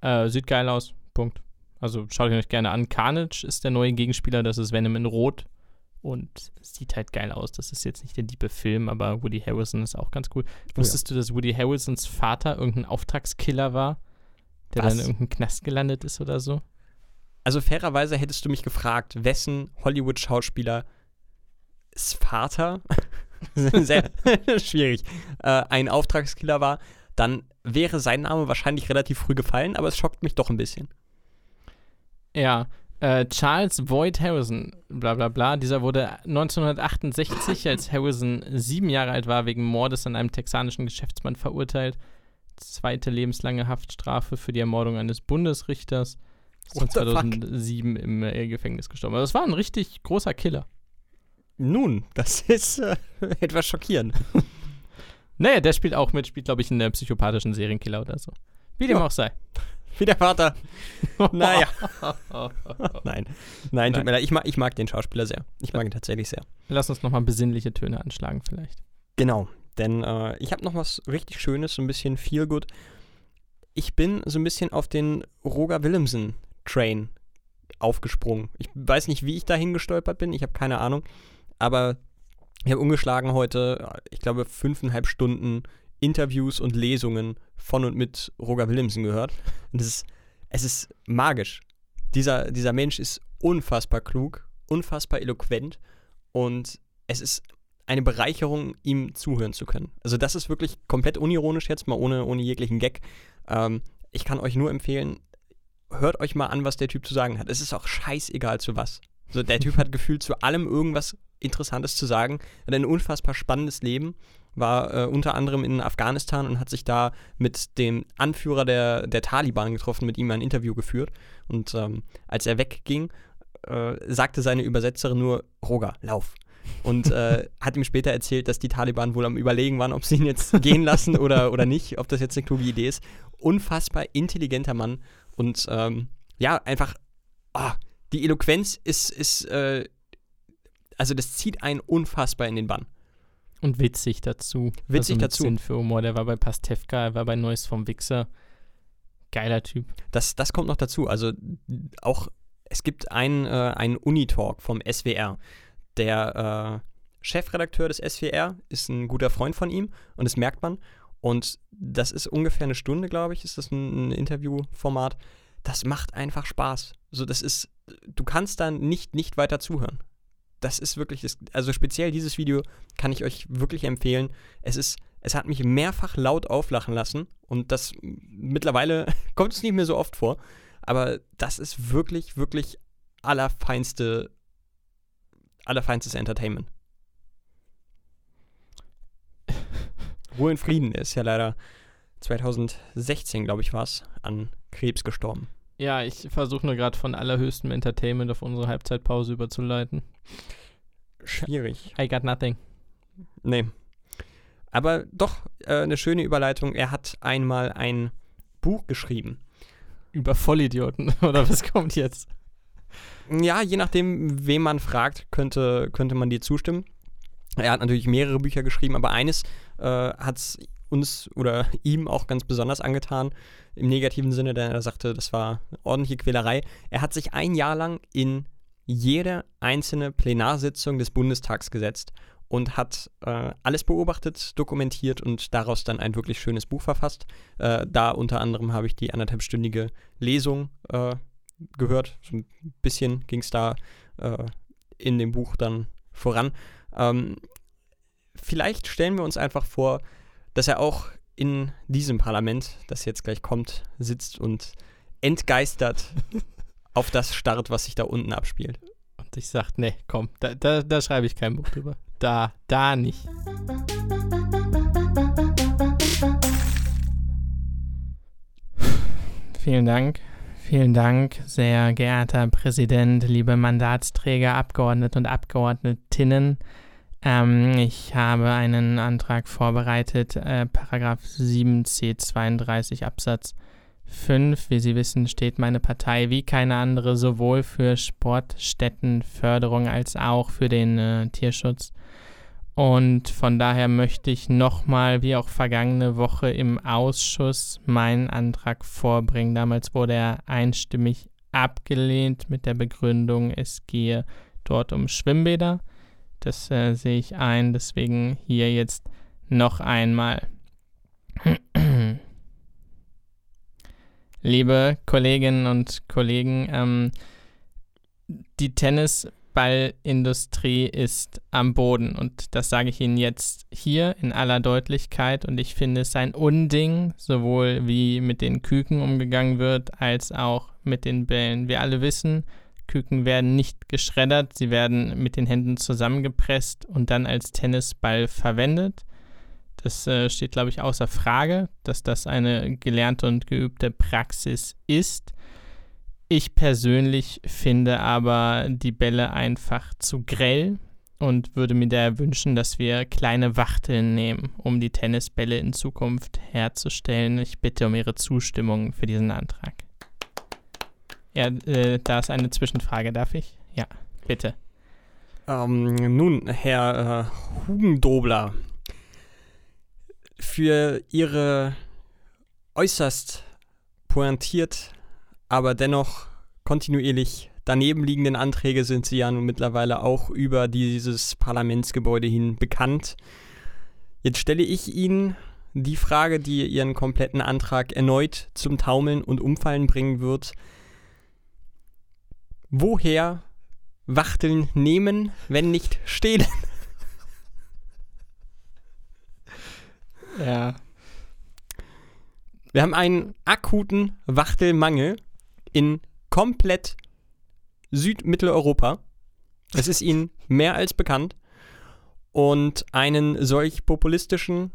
Äh, sieht geil aus. Punkt. Also schaut euch gerne an. Carnage ist der neue Gegenspieler, das ist Venom in Rot. Und sieht halt geil aus. Das ist jetzt nicht der liebe Film, aber Woody Harrison ist auch ganz cool. Oh, Wusstest ja. du, dass Woody Harrisons Vater irgendein Auftragskiller war, der Was? dann in irgendeinem Knast gelandet ist oder so? Also fairerweise hättest du mich gefragt, wessen Hollywood-Schauspieler Vater, sehr schwierig, äh, ein Auftragskiller war, dann wäre sein Name wahrscheinlich relativ früh gefallen, aber es schockt mich doch ein bisschen. Ja, äh, Charles Boyd Harrison, bla bla bla, dieser wurde 1968, als Harrison sieben Jahre alt war, wegen Mordes an einem texanischen Geschäftsmann verurteilt. Zweite lebenslange Haftstrafe für die Ermordung eines Bundesrichters. Ist 2007 im äh, Gefängnis gestorben. Also das war ein richtig großer Killer. Nun, das ist äh, etwas schockierend. naja, der spielt auch mit, spielt, glaube ich, in der psychopathischen Serienkiller oder so. Wie dem ja. auch sei. Wie der Vater. naja. Nein. Nein, tut mir leid. Ich mag, ich mag den Schauspieler sehr. Ich mag ihn tatsächlich sehr. Lass uns nochmal besinnliche Töne anschlagen, vielleicht. Genau. Denn äh, ich habe noch was richtig Schönes, so ein bisschen feel good. Ich bin so ein bisschen auf den Roger Willemsen-Train aufgesprungen. Ich weiß nicht, wie ich dahin gestolpert bin. Ich habe keine Ahnung. Aber ich habe ungeschlagen heute, ich glaube, fünfeinhalb Stunden Interviews und Lesungen von und mit Roger Willemsen gehört. Und es ist, es ist magisch. Dieser, dieser Mensch ist unfassbar klug, unfassbar eloquent und es ist eine Bereicherung, ihm zuhören zu können. Also das ist wirklich komplett unironisch jetzt, mal ohne, ohne jeglichen Gag. Ähm, ich kann euch nur empfehlen, hört euch mal an, was der Typ zu sagen hat. Es ist auch scheißegal zu was. So, der Typ hat gefühlt zu allem irgendwas Interessantes zu sagen. Hat ein unfassbar spannendes Leben. War äh, unter anderem in Afghanistan und hat sich da mit dem Anführer der, der Taliban getroffen, mit ihm ein Interview geführt. Und ähm, als er wegging, äh, sagte seine Übersetzerin nur: Roger, lauf. Und äh, hat ihm später erzählt, dass die Taliban wohl am Überlegen waren, ob sie ihn jetzt gehen lassen oder, oder nicht, ob das jetzt eine kluge Idee ist. Unfassbar intelligenter Mann und ähm, ja, einfach, oh, die Eloquenz ist, ist äh, also das zieht einen unfassbar in den Bann. Und witzig dazu. Witzig also dazu. Sinn für Humor. Der war bei Pastewka, er war bei Neues vom Wichser. Geiler Typ. Das, das kommt noch dazu. Also auch, es gibt einen, äh, einen Unitalk vom SWR. Der äh, Chefredakteur des SWR ist ein guter Freund von ihm und das merkt man. Und das ist ungefähr eine Stunde, glaube ich, ist das ein, ein Interviewformat. Das macht einfach Spaß. So, das ist, du kannst dann nicht, nicht weiter zuhören das ist wirklich, das, also speziell dieses Video kann ich euch wirklich empfehlen. Es ist, es hat mich mehrfach laut auflachen lassen und das mittlerweile kommt es nicht mehr so oft vor. Aber das ist wirklich, wirklich allerfeinste, allerfeinstes Entertainment. Ruhe in Frieden ist ja leider 2016, glaube ich, war es, an Krebs gestorben. Ja, ich versuche nur gerade von allerhöchstem Entertainment auf unsere Halbzeitpause überzuleiten. Schwierig. I got nothing. Nee. Aber doch äh, eine schöne Überleitung. Er hat einmal ein Buch geschrieben. Über Vollidioten, oder was kommt jetzt? Ja, je nachdem, wem man fragt, könnte, könnte man dir zustimmen. Er hat natürlich mehrere Bücher geschrieben, aber eines äh, hat es uns oder ihm auch ganz besonders angetan, im negativen Sinne, denn er sagte, das war ordentliche Quälerei. Er hat sich ein Jahr lang in jede einzelne Plenarsitzung des Bundestags gesetzt und hat äh, alles beobachtet, dokumentiert und daraus dann ein wirklich schönes Buch verfasst. Äh, da unter anderem habe ich die anderthalbstündige Lesung äh, gehört. So ein bisschen ging es da äh, in dem Buch dann voran. Ähm, vielleicht stellen wir uns einfach vor, dass er auch in diesem Parlament, das jetzt gleich kommt, sitzt und entgeistert auf das starrt, was sich da unten abspielt. Und ich sage, nee, komm, da, da, da schreibe ich kein Buch drüber. Da, da nicht. Vielen Dank. Vielen Dank, sehr geehrter Präsident, liebe Mandatsträger, Abgeordnete und Abgeordnetinnen. Ähm, ich habe einen Antrag vorbereitet, äh, Paragraph 7c 32 Absatz 5. Wie Sie wissen, steht meine Partei wie keine andere sowohl für Sportstättenförderung als auch für den äh, Tierschutz. Und von daher möchte ich nochmal, wie auch vergangene Woche im Ausschuss, meinen Antrag vorbringen. Damals wurde er einstimmig abgelehnt mit der Begründung, es gehe dort um Schwimmbäder. Das äh, sehe ich ein, deswegen hier jetzt noch einmal. Liebe Kolleginnen und Kollegen, ähm, die Tennisballindustrie ist am Boden und das sage ich Ihnen jetzt hier in aller Deutlichkeit und ich finde es ein Unding, sowohl wie mit den Küken umgegangen wird, als auch mit den Bällen. Wir alle wissen, Küken werden nicht geschreddert, sie werden mit den Händen zusammengepresst und dann als Tennisball verwendet. Das äh, steht, glaube ich, außer Frage, dass das eine gelernte und geübte Praxis ist. Ich persönlich finde aber die Bälle einfach zu grell und würde mir daher wünschen, dass wir kleine Wachteln nehmen, um die Tennisbälle in Zukunft herzustellen. Ich bitte um Ihre Zustimmung für diesen Antrag. Ja, äh, da ist eine Zwischenfrage, darf ich? Ja, bitte. Ähm, nun, Herr äh, Hugendobler, für Ihre äußerst pointiert, aber dennoch kontinuierlich daneben liegenden Anträge sind Sie ja nun mittlerweile auch über dieses Parlamentsgebäude hin bekannt. Jetzt stelle ich Ihnen die Frage, die Ihren kompletten Antrag erneut zum Taumeln und Umfallen bringen wird woher Wachteln nehmen, wenn nicht stehlen? Ja. Wir haben einen akuten Wachtelmangel in komplett Südmitteleuropa. Es ist Ihnen mehr als bekannt. Und einen solch populistischen,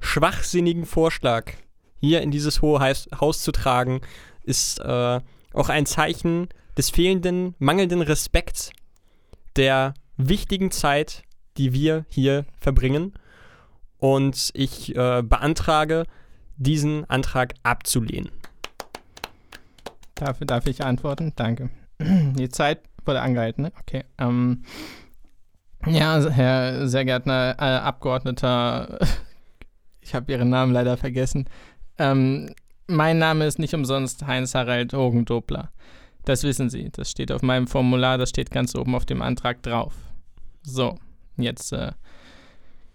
schwachsinnigen Vorschlag hier in dieses hohe Haus zu tragen, ist äh, auch ein Zeichen des fehlenden, mangelnden Respekts der wichtigen Zeit, die wir hier verbringen. Und ich äh, beantrage, diesen Antrag abzulehnen. Dafür darf ich antworten? Danke. Die Zeit wurde angehalten, ne? Okay. Ähm, ja, Herr sehr geehrter äh, Abgeordneter, ich habe Ihren Namen leider vergessen. Ähm, mein Name ist nicht umsonst Heinz-Harald Hogendobler. Das wissen Sie. Das steht auf meinem Formular, das steht ganz oben auf dem Antrag drauf. So, jetzt äh,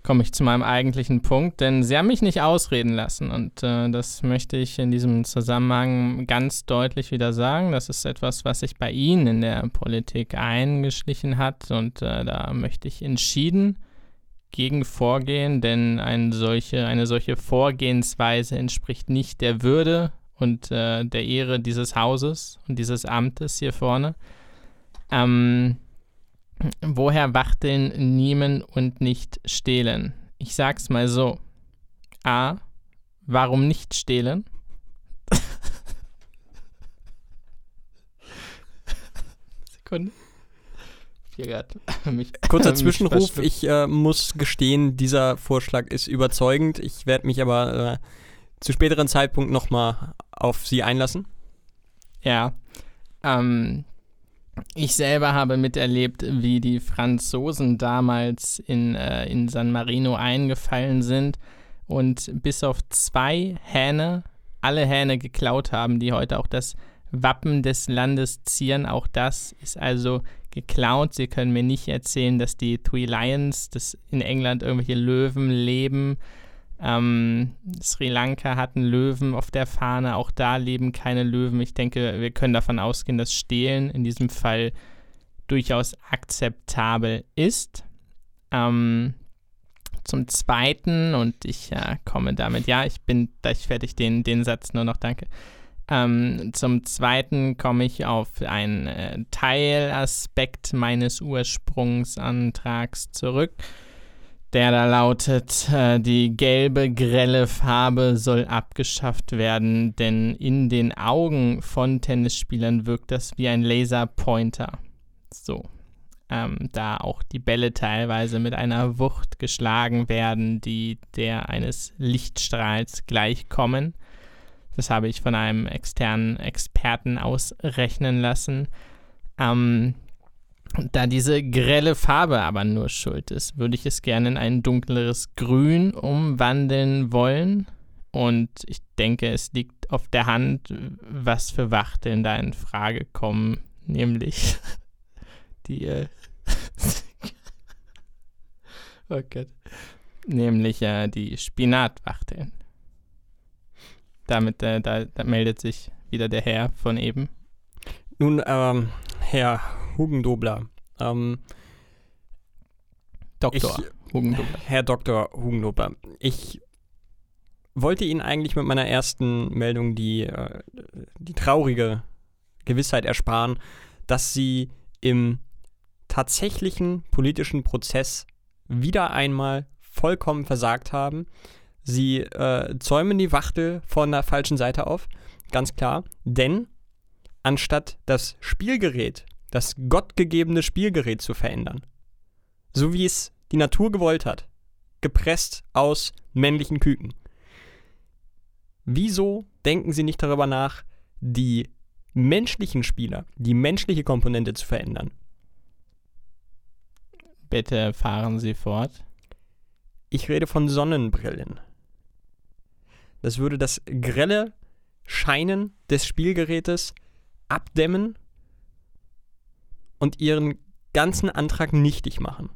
komme ich zu meinem eigentlichen Punkt, denn Sie haben mich nicht ausreden lassen und äh, das möchte ich in diesem Zusammenhang ganz deutlich wieder sagen. Das ist etwas, was sich bei Ihnen in der Politik eingeschlichen hat und äh, da möchte ich entschieden gegen vorgehen, denn eine solche, eine solche Vorgehensweise entspricht nicht der Würde und äh, der Ehre dieses Hauses und dieses Amtes hier vorne. Ähm, woher wachteln nehmen und nicht stehlen? Ich sag's mal so. A. Warum nicht stehlen? Sekunde. Kurzer Zwischenruf. Ich äh, muss gestehen, dieser Vorschlag ist überzeugend. Ich werde mich aber äh, zu späteren Zeitpunkt nochmal auf sie einlassen? Ja. Ähm, Ich selber habe miterlebt, wie die Franzosen damals in, äh, in San Marino eingefallen sind und bis auf zwei Hähne alle Hähne geklaut haben, die heute auch das Wappen des Landes zieren. Auch das ist also geklaut. Sie können mir nicht erzählen, dass die Three Lions, dass in England irgendwelche Löwen leben. Ähm, Sri Lanka hat einen Löwen auf der Fahne, auch da leben keine Löwen. Ich denke, wir können davon ausgehen, dass Stehlen in diesem Fall durchaus akzeptabel ist. Ähm, zum Zweiten, und ich äh, komme damit, ja, ich bin gleich fertig, den, den Satz nur noch, danke. Ähm, zum Zweiten komme ich auf einen äh, Teilaspekt meines Ursprungsantrags zurück der da lautet, äh, die gelbe, grelle Farbe soll abgeschafft werden, denn in den Augen von Tennisspielern wirkt das wie ein Laserpointer. So. Ähm, da auch die Bälle teilweise mit einer Wucht geschlagen werden, die der eines Lichtstrahls gleichkommen. Das habe ich von einem externen Experten ausrechnen lassen. Ähm, da diese grelle Farbe aber nur schuld ist, würde ich es gerne in ein dunkleres Grün umwandeln wollen. Und ich denke, es liegt auf der Hand, was für Wachteln da in Frage kommen, nämlich die. Äh oh Gott. Nämlich äh, die Spinatwachteln. Damit äh, da, da meldet sich wieder der Herr von eben. Nun, ähm, Herr Hugendobler. Ähm, Doktor ich, Hugendobler. Herr Dr. Hugendobler, ich wollte Ihnen eigentlich mit meiner ersten Meldung die, äh, die traurige Gewissheit ersparen, dass Sie im tatsächlichen politischen Prozess wieder einmal vollkommen versagt haben. Sie äh, zäumen die Wachtel von der falschen Seite auf, ganz klar, denn anstatt das Spielgerät das gottgegebene Spielgerät zu verändern. So wie es die Natur gewollt hat. Gepresst aus männlichen Küken. Wieso denken Sie nicht darüber nach, die menschlichen Spieler, die menschliche Komponente zu verändern? Bitte fahren Sie fort. Ich rede von Sonnenbrillen. Das würde das grelle Scheinen des Spielgerätes abdämmen und ihren ganzen Antrag nichtig machen.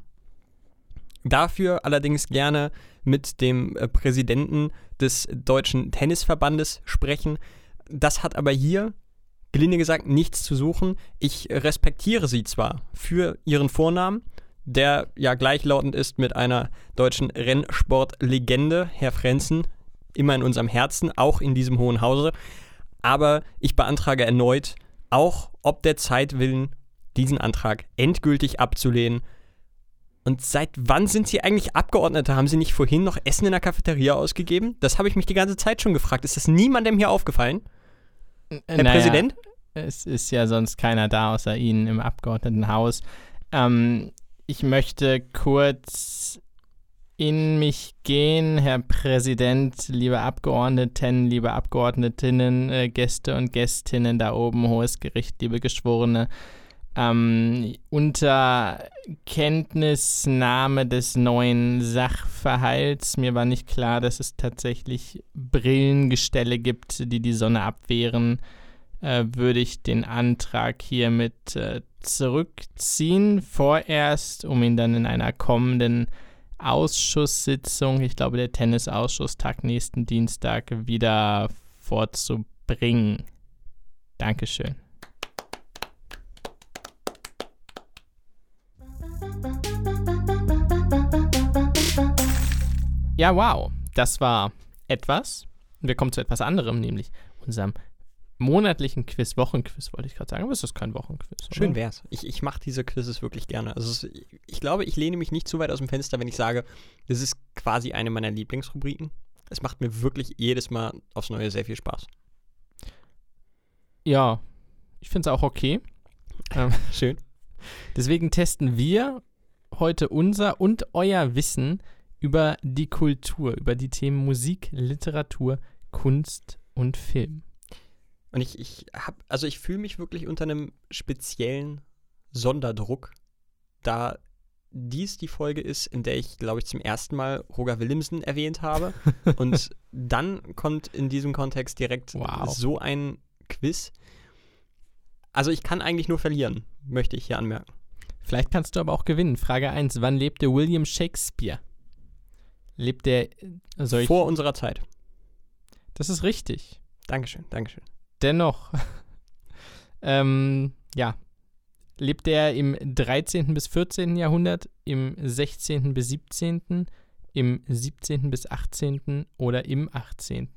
Dafür allerdings gerne mit dem äh, Präsidenten des Deutschen Tennisverbandes sprechen. Das hat aber hier, gelinde gesagt, nichts zu suchen. Ich respektiere sie zwar für ihren Vornamen, der ja gleichlautend ist mit einer deutschen Rennsportlegende, Herr Frenzen, immer in unserem Herzen, auch in diesem Hohen Hause. Aber ich beantrage erneut, auch ob der Zeit willen diesen Antrag endgültig abzulehnen. Und seit wann sind Sie eigentlich Abgeordnete? Haben Sie nicht vorhin noch Essen in der Cafeteria ausgegeben? Das habe ich mich die ganze Zeit schon gefragt. Ist das niemandem hier aufgefallen? Herr naja, Präsident? Es ist ja sonst keiner da außer Ihnen im Abgeordnetenhaus. Ähm, ich möchte kurz in mich gehen, Herr Präsident, liebe Abgeordneten, liebe Abgeordnetinnen, äh, Gäste und Gästinnen da oben, Hohes Gericht, liebe Geschworene ähm, unter Kenntnisnahme des neuen Sachverhalts. Mir war nicht klar, dass es tatsächlich Brillengestelle gibt, die die Sonne abwehren. Äh, würde ich den Antrag hiermit äh, zurückziehen, vorerst, um ihn dann in einer kommenden Ausschusssitzung, ich glaube der Tennisausschuss tagt nächsten Dienstag, wieder vorzubringen. Dankeschön. Ja, wow. Das war etwas. Und wir kommen zu etwas anderem, nämlich unserem monatlichen Quiz, Wochenquiz, wollte ich gerade sagen, aber es ist kein Wochenquiz. Oder? Schön wär's. Ich, ich mache diese Quizzes wirklich gerne. Also es, ich glaube, ich lehne mich nicht zu weit aus dem Fenster, wenn ich sage, das ist quasi eine meiner Lieblingsrubriken. Es macht mir wirklich jedes Mal aufs Neue sehr viel Spaß. Ja, ich finde es auch okay. Ähm, Schön. Deswegen testen wir heute unser und euer Wissen über die Kultur, über die Themen Musik, Literatur, Kunst und Film. Und ich, ich habe, also ich fühle mich wirklich unter einem speziellen Sonderdruck, da dies die Folge ist, in der ich, glaube ich, zum ersten Mal Roger Willemsen erwähnt habe. Und dann kommt in diesem Kontext direkt wow. so ein Quiz. Also ich kann eigentlich nur verlieren, möchte ich hier anmerken. Vielleicht kannst du aber auch gewinnen. Frage 1. Wann lebte William Shakespeare? Lebt der. Äh, Vor unserer Zeit. Das ist richtig. Dankeschön, Dankeschön. Dennoch. ähm, ja, lebt er im 13. bis 14. Jahrhundert, im 16. bis 17., im 17. bis 18. oder im 18.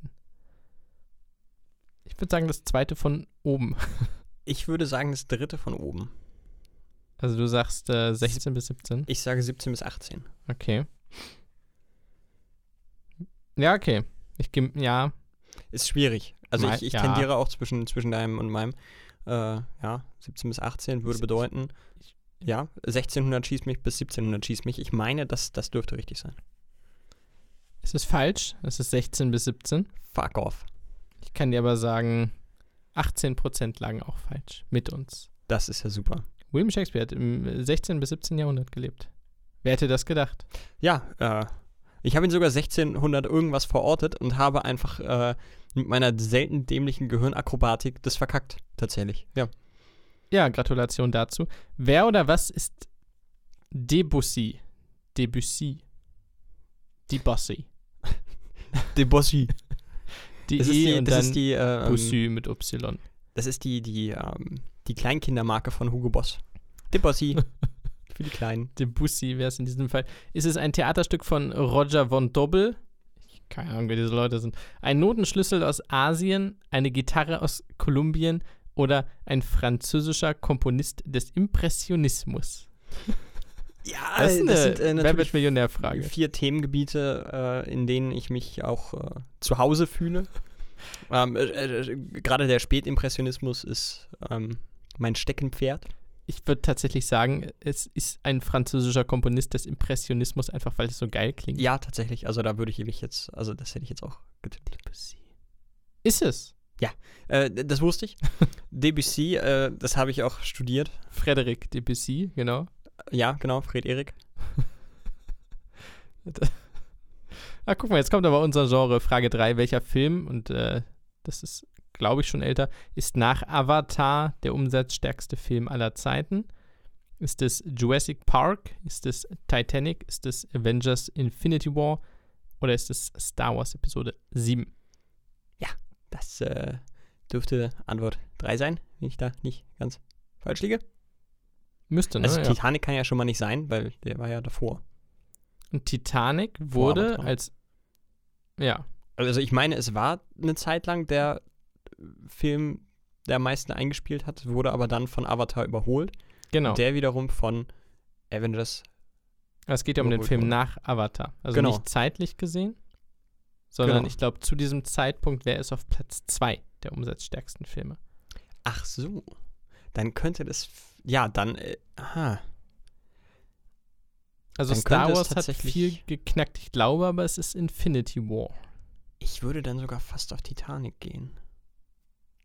Ich würde sagen, das zweite von oben. Ich würde sagen, das dritte von oben. Also du sagst äh, 16 bis 17? Ich sage 17 bis 18. Okay. Ja, okay. Ich gebe, ja. Ist schwierig. Also ich, ich ja. tendiere auch zwischen, zwischen deinem und meinem. Äh, ja, 17 bis 18 würde bedeuten, ja, 1600 schießt mich bis 1700 schießt mich. Ich meine, das, das dürfte richtig sein. Es ist falsch. Es ist 16 bis 17. Fuck off. Ich kann dir aber sagen, 18% lagen auch falsch mit uns. Das ist ja super. William Shakespeare hat im 16. bis 17. Jahrhundert gelebt. Wer hätte das gedacht? Ja, äh, ich habe ihn sogar 1600 irgendwas verortet und habe einfach äh, mit meiner selten dämlichen Gehirnakrobatik das verkackt. Tatsächlich, ja. Ja, Gratulation dazu. Wer oder was ist Debussy? Debussy. Debussy. Debussy. Die das E ist die, und das dann ist die, äh, Bussy mit Y. Das ist die, die, ähm, die Kleinkindermarke von Hugo Boss. Debussy. Für die Kleinen. Debussy wäre es in diesem Fall. Ist es ein Theaterstück von Roger von Dobbel? keine Ahnung, wer diese Leute sind. Ein Notenschlüssel aus Asien, eine Gitarre aus Kolumbien oder ein französischer Komponist des Impressionismus? Ja, das, ist eine das sind äh, natürlich Millionärfrage. vier Themengebiete, äh, in denen ich mich auch äh, zu Hause fühle. Ähm, äh, äh, Gerade der Spätimpressionismus ist ähm, mein Steckenpferd ich würde tatsächlich sagen, es ist ein französischer Komponist des Impressionismus, einfach weil es so geil klingt. Ja, tatsächlich. Also da würde ich mich jetzt, also das hätte ich jetzt auch getippt. Debussy. Ist es? Ja, äh, das wusste ich. Debussy, äh, das habe ich auch studiert. Frederic Debussy, genau. Ja, genau, Fred Erik. ah, guck mal, jetzt kommt aber unser Genre. Frage 3. Welcher Film, und äh, das ist glaube ich, schon älter, ist nach Avatar der umsatzstärkste Film aller Zeiten. Ist es Jurassic Park? Ist es Titanic? Ist es Avengers Infinity War? Oder ist es Star Wars Episode 7? Ja, das äh, dürfte Antwort 3 sein, wenn ich da nicht ganz falsch liege. Müsste, ne? Also Titanic ja. kann ja schon mal nicht sein, weil der war ja davor. Und Titanic wurde als ja. Also ich meine, es war eine Zeit lang der Film, der am meisten eingespielt hat, wurde aber dann von Avatar überholt. Genau. Der wiederum von Avengers. Es geht ja um den Film wurde. nach Avatar. Also genau. nicht zeitlich gesehen, sondern genau. ich glaube, zu diesem Zeitpunkt wäre es auf Platz 2 der umsatzstärksten Filme. Ach so. Dann könnte das. Ja, dann. Äh, aha. Also dann Star Wars hat viel geknackt, ich glaube, aber es ist Infinity War. Ich würde dann sogar fast auf Titanic gehen.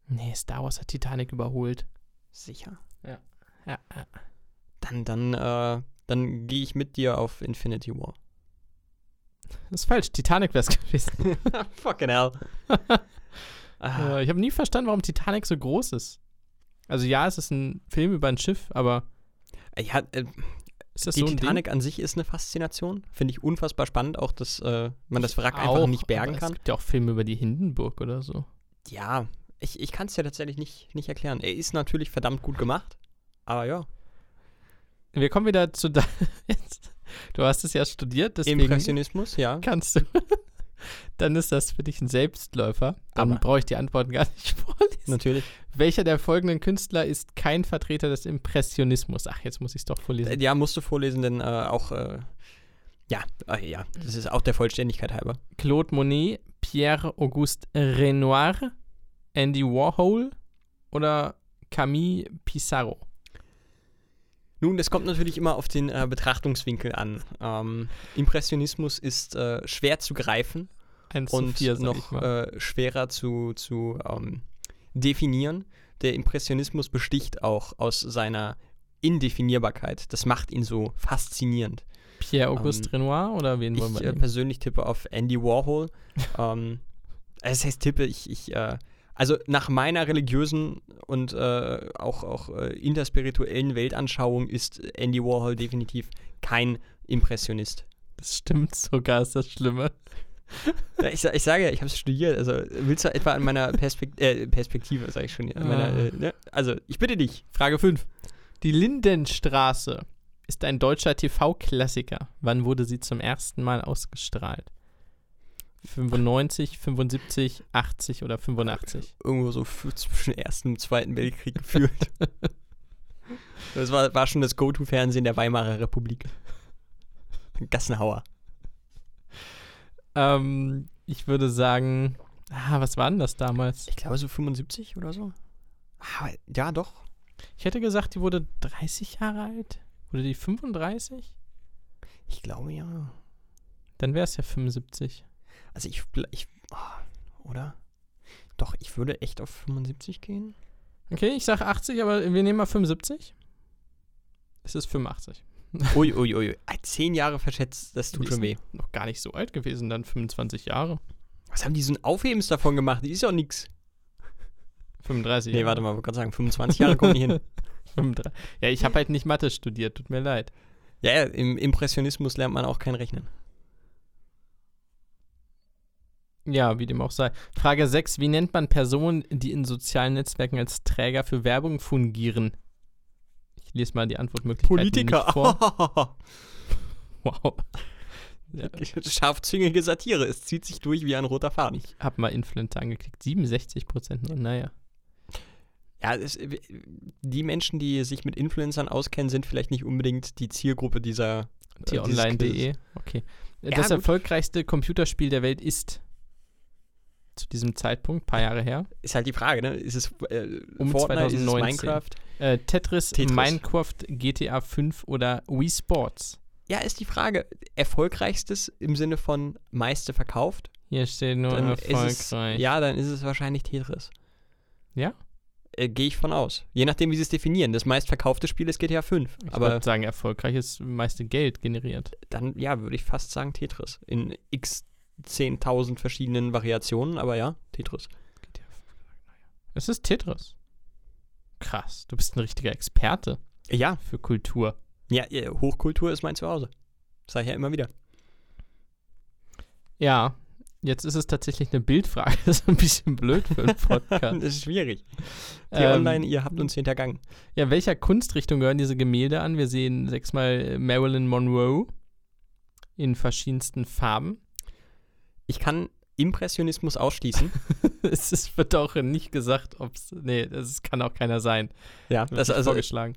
Nee, Star Wars hat Titanic überholt. Sicher. Ja. Ja, ja. Dann, dann, äh, dann gehe ich mit dir auf Infinity War. Das ist falsch. Titanic wäre es gewesen. Fucking hell. ah. Ich habe nie verstanden, warum Titanic so groß ist. Also ja, es ist ein Film über ein Schiff, aber ja, äh, ist das die so Titanic Ding? an sich ist eine Faszination. Finde ich unfassbar spannend, auch dass äh, man das Wrack auch, einfach nicht bergen kann. Es gibt ja auch Filme über die Hindenburg oder so. Ja, ich, ich kann es dir tatsächlich nicht, nicht erklären. Er ist natürlich verdammt gut gemacht, aber ja. Wir kommen wieder zu da Du hast es ja studiert, deswegen Impressionismus, ja. Kannst du. Dann ist das für dich ein Selbstläufer. Dann brauche ich die Antworten gar nicht vorlesen. Natürlich. Welcher der folgenden Künstler ist kein Vertreter des Impressionismus? Ach, jetzt muss ich es doch vorlesen. Ja, musst du vorlesen, denn äh, auch, äh, ja, äh, ja, das ist auch der Vollständigkeit halber. Claude Monet, Pierre-Auguste Renoir, Andy Warhol oder Camille Pissarro? Nun, das kommt natürlich immer auf den äh, Betrachtungswinkel an. Ähm, Impressionismus ist äh, schwer zu greifen und vier, noch äh, schwerer zu, zu ähm, definieren. Der Impressionismus besticht auch aus seiner Indefinierbarkeit. Das macht ihn so faszinierend. Pierre-Auguste ähm, Renoir oder wen wollen wir Ich äh, persönlich tippe auf Andy Warhol. ähm, das heißt tippe, ich, ich äh, also nach meiner religiösen und äh, auch, auch äh, interspirituellen Weltanschauung ist Andy Warhol definitiv kein Impressionist. Das stimmt sogar, ist das Schlimme. Ja, ich, ich, sage ja, ich habe es studiert. Also willst du etwa an meiner Perspekt äh, Perspektive, sage ich schon. Meiner, ah. äh, ne? Also ich bitte dich. Frage 5. Die Lindenstraße ist ein deutscher TV-Klassiker. Wann wurde sie zum ersten Mal ausgestrahlt? 95, 75, 80 oder 85? Irgendwo so zwischen Ersten und Zweiten Weltkrieg gefühlt. das war, war schon das Go-To-Fernsehen der Weimarer Republik. Gassenhauer. Ähm, ich würde sagen, ah, was war denn das damals? Ich glaube so 75 oder so. Ah, ja, doch. Ich hätte gesagt, die wurde 30 Jahre alt. Wurde die 35? Ich glaube ja. Dann wäre es ja 75. Also ich, ich oh, oder? Doch, ich würde echt auf 75 gehen. Okay, ich sage 80, aber wir nehmen mal 75. Es ist 85. Uiuiui, ui, ui. zehn Jahre verschätzt, das tut schon weh. Noch gar nicht so alt gewesen, dann 25 Jahre. Was haben die so ein Aufhebens davon gemacht? Die ist ja auch nix. 35. Nee, warte mal, ich wollte gerade sagen, 25 Jahre kommen die hin. 35. Ja, ich habe halt nicht Mathe studiert, tut mir leid. Ja, ja, im Impressionismus lernt man auch kein Rechnen. Ja, wie dem auch sei. Frage 6. Wie nennt man Personen, die in sozialen Netzwerken als Träger für Werbung fungieren? Ich lese mal die Antwortmöglichkeiten Politiker. Nicht vor. wow. Ja. Scharfzüngige Satire. Es zieht sich durch wie ein roter Faden. Ich habe mal Influencer angeklickt. 67 Prozent nur. Naja. Ja, es, die Menschen, die sich mit Influencern auskennen, sind vielleicht nicht unbedingt die Zielgruppe dieser. Äh, T-Online.de. Okay. Ja, das gut. erfolgreichste Computerspiel der Welt ist zu diesem Zeitpunkt, paar Jahre her. Ist halt die Frage, ne? Ist es äh, um Fortnite, 2019. Ist es Minecraft? Äh, Tetris, Tetris, Minecraft, GTA 5 oder Wii Sports? Ja, ist die Frage. Erfolgreichstes im Sinne von meiste verkauft? Hier steht nur dann erfolgreich. Es, ja, dann ist es wahrscheinlich Tetris. Ja? Äh, Gehe ich von aus. Je nachdem, wie sie es definieren. Das meistverkaufte Spiel ist GTA 5. Ich würde sagen, erfolgreich ist meiste Geld generiert. Dann, ja, würde ich fast sagen Tetris. In x 10.000 verschiedenen Variationen, aber ja, Tetris. Es ist Tetris. Krass, du bist ein richtiger Experte. Ja. Für Kultur. Ja, Hochkultur ist mein Zuhause. Das sage ich ja immer wieder. Ja, jetzt ist es tatsächlich eine Bildfrage. Das ist ein bisschen blöd für einen Podcast. das ist schwierig. Die ähm, Online, ihr habt uns hintergangen. Ja, welcher Kunstrichtung gehören diese Gemälde an? Wir sehen sechsmal Marilyn Monroe in verschiedensten Farben. Ich kann Impressionismus ausschließen. es ist, wird auch nicht gesagt, ob es. Nee, das kann auch keiner sein. Ja, das ist also vorgeschlagen.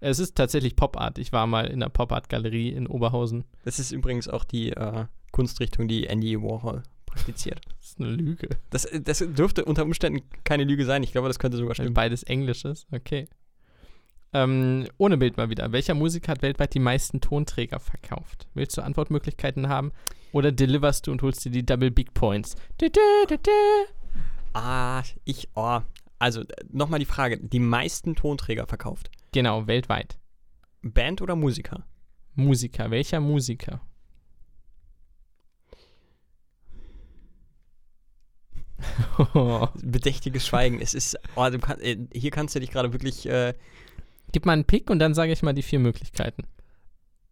Es ist tatsächlich Pop Art. Ich war mal in der Pop Art Galerie in Oberhausen. Das ist übrigens auch die äh, Kunstrichtung, die Andy Warhol praktiziert. Das ist eine Lüge. Das, das dürfte unter Umständen keine Lüge sein. Ich glaube, das könnte sogar stimmen. Beides Englisches, okay. Ähm, ohne Bild mal wieder. Welcher Musiker hat weltweit die meisten Tonträger verkauft? Willst du Antwortmöglichkeiten haben? Oder deliverst du und holst dir die Double Big Points? Du, du, du, ah, ich, oh. Also, nochmal die Frage: Die meisten Tonträger verkauft? Genau, weltweit. Band oder Musiker? Musiker. Welcher Musiker? Bedächtiges Schweigen. Es ist, oh, kann, äh, hier kannst du dich gerade wirklich. Äh, Gib mal einen Pick und dann sage ich mal die vier Möglichkeiten.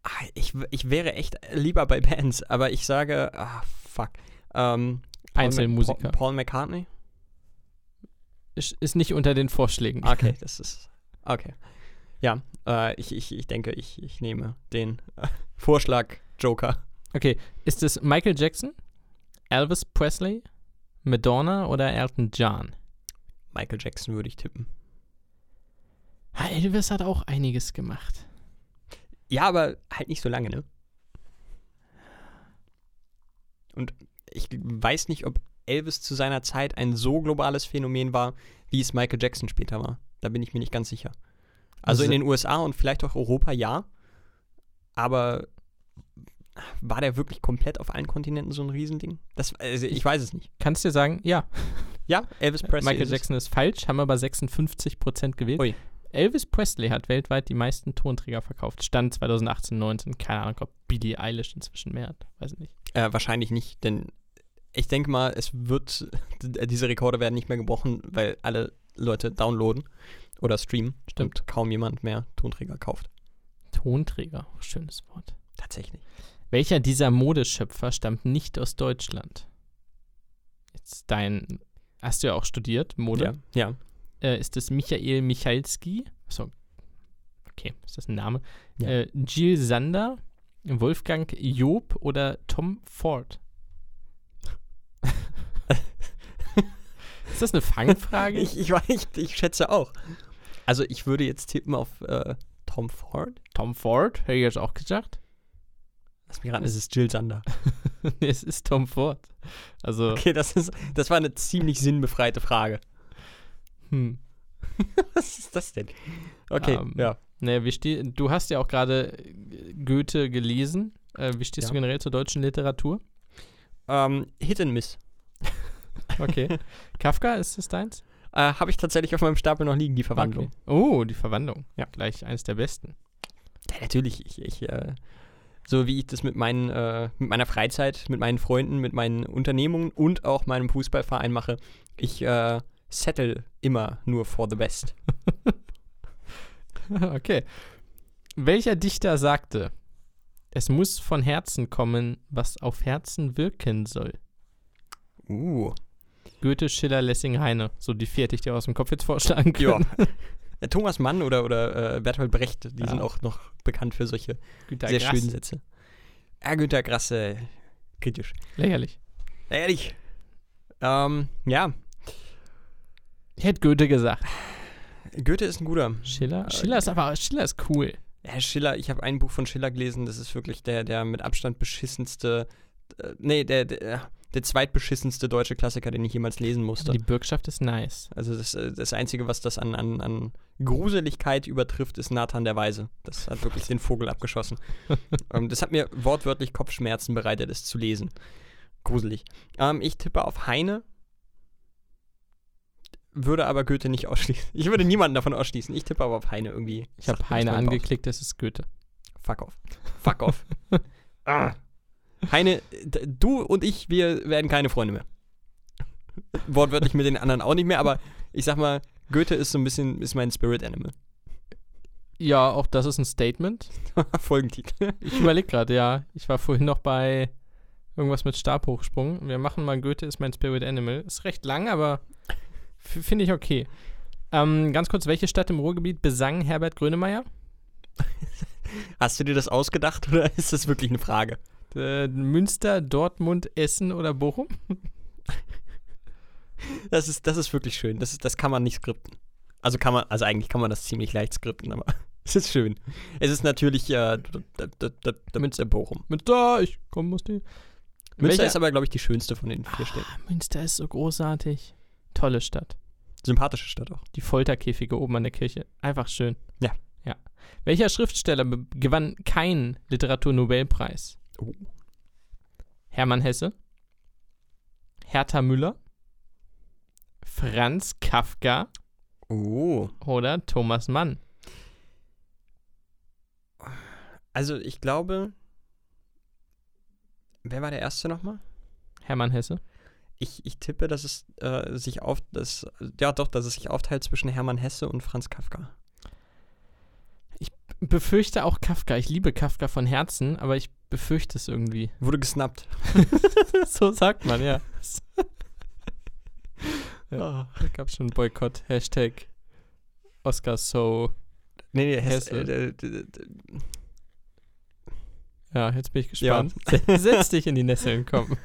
Ah, ich, ich wäre echt lieber bei Bands, aber ich sage, ah, fuck. Ähm, Einzelmusiker. Paul, Paul McCartney? Ist, ist nicht unter den Vorschlägen. Okay, das ist. Okay. Ja, äh, ich, ich, ich denke, ich, ich nehme den äh, Vorschlag Joker. Okay, ist es Michael Jackson, Elvis Presley, Madonna oder Elton John? Michael Jackson würde ich tippen. Elvis hat auch einiges gemacht. Ja, aber halt nicht so lange, ne? Und ich weiß nicht, ob Elvis zu seiner Zeit ein so globales Phänomen war, wie es Michael Jackson später war. Da bin ich mir nicht ganz sicher. Also, also in den USA und vielleicht auch Europa ja. Aber war der wirklich komplett auf allen Kontinenten so ein Riesending? Das, also ich weiß es nicht. Kannst du dir sagen, ja. Ja, Elvis Presley. Michael Jackson ist falsch, haben aber 56% gewählt. Ui. Elvis Presley hat weltweit die meisten Tonträger verkauft. Stand 2018, 19. Keine Ahnung, ob Billie Eilish inzwischen mehr hat. Weiß nicht. Äh, wahrscheinlich nicht, denn ich denke mal, es wird, diese Rekorde werden nicht mehr gebrochen, weil alle Leute downloaden oder streamen. Stimmt. Kaum jemand mehr Tonträger kauft. Tonträger, schönes Wort. Tatsächlich. Welcher dieser Modeschöpfer stammt nicht aus Deutschland? Jetzt dein, hast du ja auch studiert, Mode. Ja. ja. Äh, ist es Michael Michalski? Achso, okay, ist das ein Name? Ja. Äh, Jill Sander, Wolfgang Job oder Tom Ford? ist das eine Fangfrage? ich, ich, ich, ich schätze auch. Also ich würde jetzt tippen auf äh, Tom Ford. Tom Ford, hätte ich jetzt auch gesagt. Lass mich ran, es ist Jill Sander. es ist Tom Ford. Also. Okay, das, ist, das war eine ziemlich sinnbefreite Frage. Hm. Was ist das denn? Okay, um, ja. Naja, wie steh, du hast ja auch gerade Goethe gelesen. Äh, wie stehst ja. du generell zur deutschen Literatur? Um, Hit and Miss. okay. Kafka, ist das deins? Äh, Habe ich tatsächlich auf meinem Stapel noch liegen, die Verwandlung. Okay. Oh, die Verwandlung. Ja. Gleich eines der besten. Ja, natürlich. Ich, ich äh, so wie ich das mit, meinen, äh, mit meiner Freizeit, mit meinen Freunden, mit meinen Unternehmungen und auch meinem Fußballverein mache. Ich äh, settle immer nur for the best. okay. Welcher Dichter sagte, es muss von Herzen kommen, was auf Herzen wirken soll? Uh. Goethe, Schiller, Lessing, Heine. So die vier hätte ich dir aus dem Kopf jetzt vorschlagen können. Ja. Thomas Mann oder, oder äh, Bertolt Brecht, die ja. sind auch noch bekannt für solche Günter sehr Grass. schönen Sätze. Ja, Günter Grass, äh, kritisch. Lächerlich. Lächerlich. Ähm, ja. Ich hätte Goethe gesagt. Goethe ist ein guter. Schiller? Äh, Schiller ist aber, Schiller ist cool. Ja, Schiller, ich habe ein Buch von Schiller gelesen, das ist wirklich der, der mit Abstand beschissenste, äh, nee, der, der, der zweitbeschissenste deutsche Klassiker, den ich jemals lesen musste. Aber die Bürgschaft ist nice. Also das, äh, das Einzige, was das an, an, an Gruseligkeit übertrifft, ist Nathan der Weise. Das hat wirklich den Vogel abgeschossen. ähm, das hat mir wortwörtlich Kopfschmerzen bereitet, es zu lesen. Gruselig. Ähm, ich tippe auf Heine, würde aber Goethe nicht ausschließen. Ich würde niemanden davon ausschließen. Ich tippe aber auf Heine irgendwie. Ich habe Heine angeklickt, das ist Goethe. Fuck off. Fuck off. ah. Heine, du und ich, wir werden keine Freunde mehr. Wortwörtlich mit den anderen auch nicht mehr, aber ich sag mal, Goethe ist so ein bisschen, ist mein Spirit Animal. Ja, auch das ist ein Statement. Folgentitel. ich überlege gerade, ja. Ich war vorhin noch bei irgendwas mit Stabhochsprung. Wir machen mal Goethe ist mein Spirit Animal. Ist recht lang, aber finde ich okay. Ähm, ganz kurz, welche Stadt im Ruhrgebiet besang Herbert Grönemeyer? Hast du dir das ausgedacht oder ist das wirklich eine Frage? Äh, Münster, Dortmund, Essen oder Bochum? Das ist, das ist wirklich schön. Das, ist, das kann man nicht skripten. Also kann man, also eigentlich kann man das ziemlich leicht skripten, aber es ist schön. Es ist natürlich äh, Münster Bochum. Münster, ich komme aus die. Münster Welcher? ist aber, glaube ich, die schönste von den vier ah, Städten. Münster ist so großartig. Tolle Stadt. Sympathische Stadt auch. Die Folterkäfige oben an der Kirche. Einfach schön. Ja. Ja. Welcher Schriftsteller gewann keinen Literaturnobelpreis? Oh. Hermann Hesse, Hertha Müller, Franz Kafka oh. oder Thomas Mann. Also ich glaube, wer war der erste nochmal? Hermann Hesse. Ich, ich tippe, dass es äh, sich auf das ja doch, dass es sich aufteilt zwischen Hermann Hesse und Franz Kafka befürchte auch Kafka. Ich liebe Kafka von Herzen, aber ich befürchte es irgendwie. Wurde gesnappt. so sagt man, ja. ja oh. Da gab es schon einen Boykott. Hashtag Oscar so. Nee, nee, Hesse. Äh, ja, jetzt bin ich gespannt. Ja. Setz dich in die Nesseln, komm.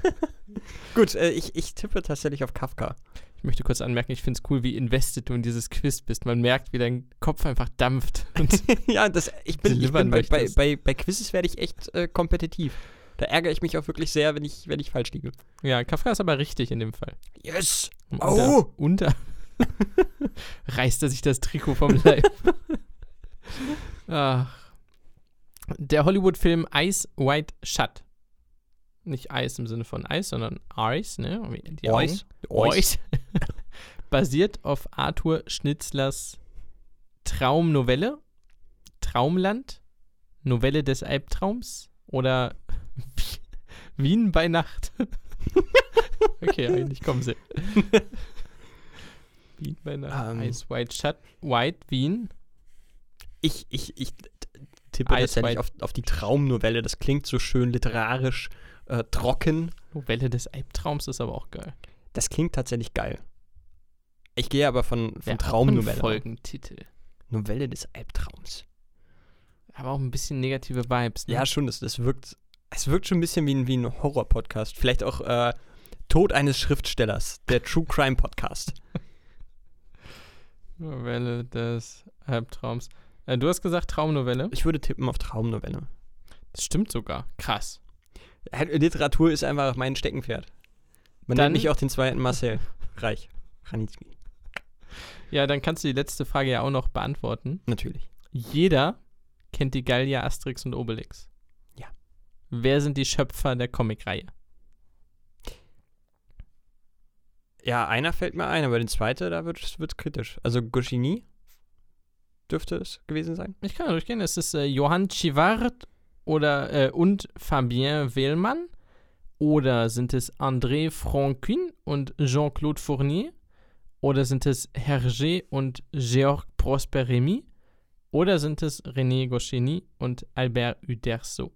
Gut, äh, ich, ich tippe tatsächlich auf Kafka. Ich möchte kurz anmerken, ich finde es cool, wie invested du in dieses Quiz bist. Man merkt, wie dein Kopf einfach dampft. ja, das, ich bin, ich bin bei, bei, bei, bei, Quizzes werde ich echt äh, kompetitiv. Da ärgere ich mich auch wirklich sehr, wenn ich, wenn ich falsch liege. Ja, Kafka ist aber richtig in dem Fall. Yes! Unter, oh! Unter reißt er sich das Trikot vom Leib. Ach. Der Hollywood-Film Ice White Shut nicht Eis im Sinne von Eis, sondern Eis, ne? Die Eis. Eis. Basiert auf Arthur Schnitzlers Traumnovelle, Traumland, Novelle des Albtraums oder Wien bei Nacht? okay, eigentlich kommen sie. Wien bei Nacht. Um, ähm. Ice White Shut, White Wien. Ich, ich, ich tippe Ice tatsächlich auf, auf, die Traumnovelle. Das klingt so schön literarisch äh, trocken. Novelle des Albtraums ist aber auch geil. Das klingt tatsächlich geil. Ich gehe aber von, von Traumnovelle. Folgentitel. Novelle des Albtraums. Aber auch ein bisschen negative Vibes. Ne? Ja, schon. Das, das wirkt, es wirkt schon ein bisschen wie ein, wie ein Horror-Podcast. Vielleicht auch äh, Tod eines Schriftstellers, der True Crime Podcast. Novelle des Albtraums. Äh, du hast gesagt Traumnovelle. Ich würde tippen auf Traumnovelle. Das stimmt sogar. Krass. Literatur ist einfach mein Steckenpferd. Man dann, nennt mich auch den zweiten Marcel. Reich. Ranitzky. Ja, dann kannst du die letzte Frage ja auch noch beantworten. Natürlich. Jeder kennt die Gallier, Asterix und Obelix. Ja. Wer sind die Schöpfer der Comicreihe? Ja, einer fällt mir ein, aber den zweiten, da wird es kritisch. Also Goscinny dürfte es gewesen sein. Ich kann durchgehen. Es ist äh, Johann Chivard oder äh, und Fabien Wehlmann. Oder sind es André Franquin und Jean-Claude Fournier? Oder sind es Hergé und Georges Prosper-Rémy? Oder sind es René Goscinny und Albert Uderzo?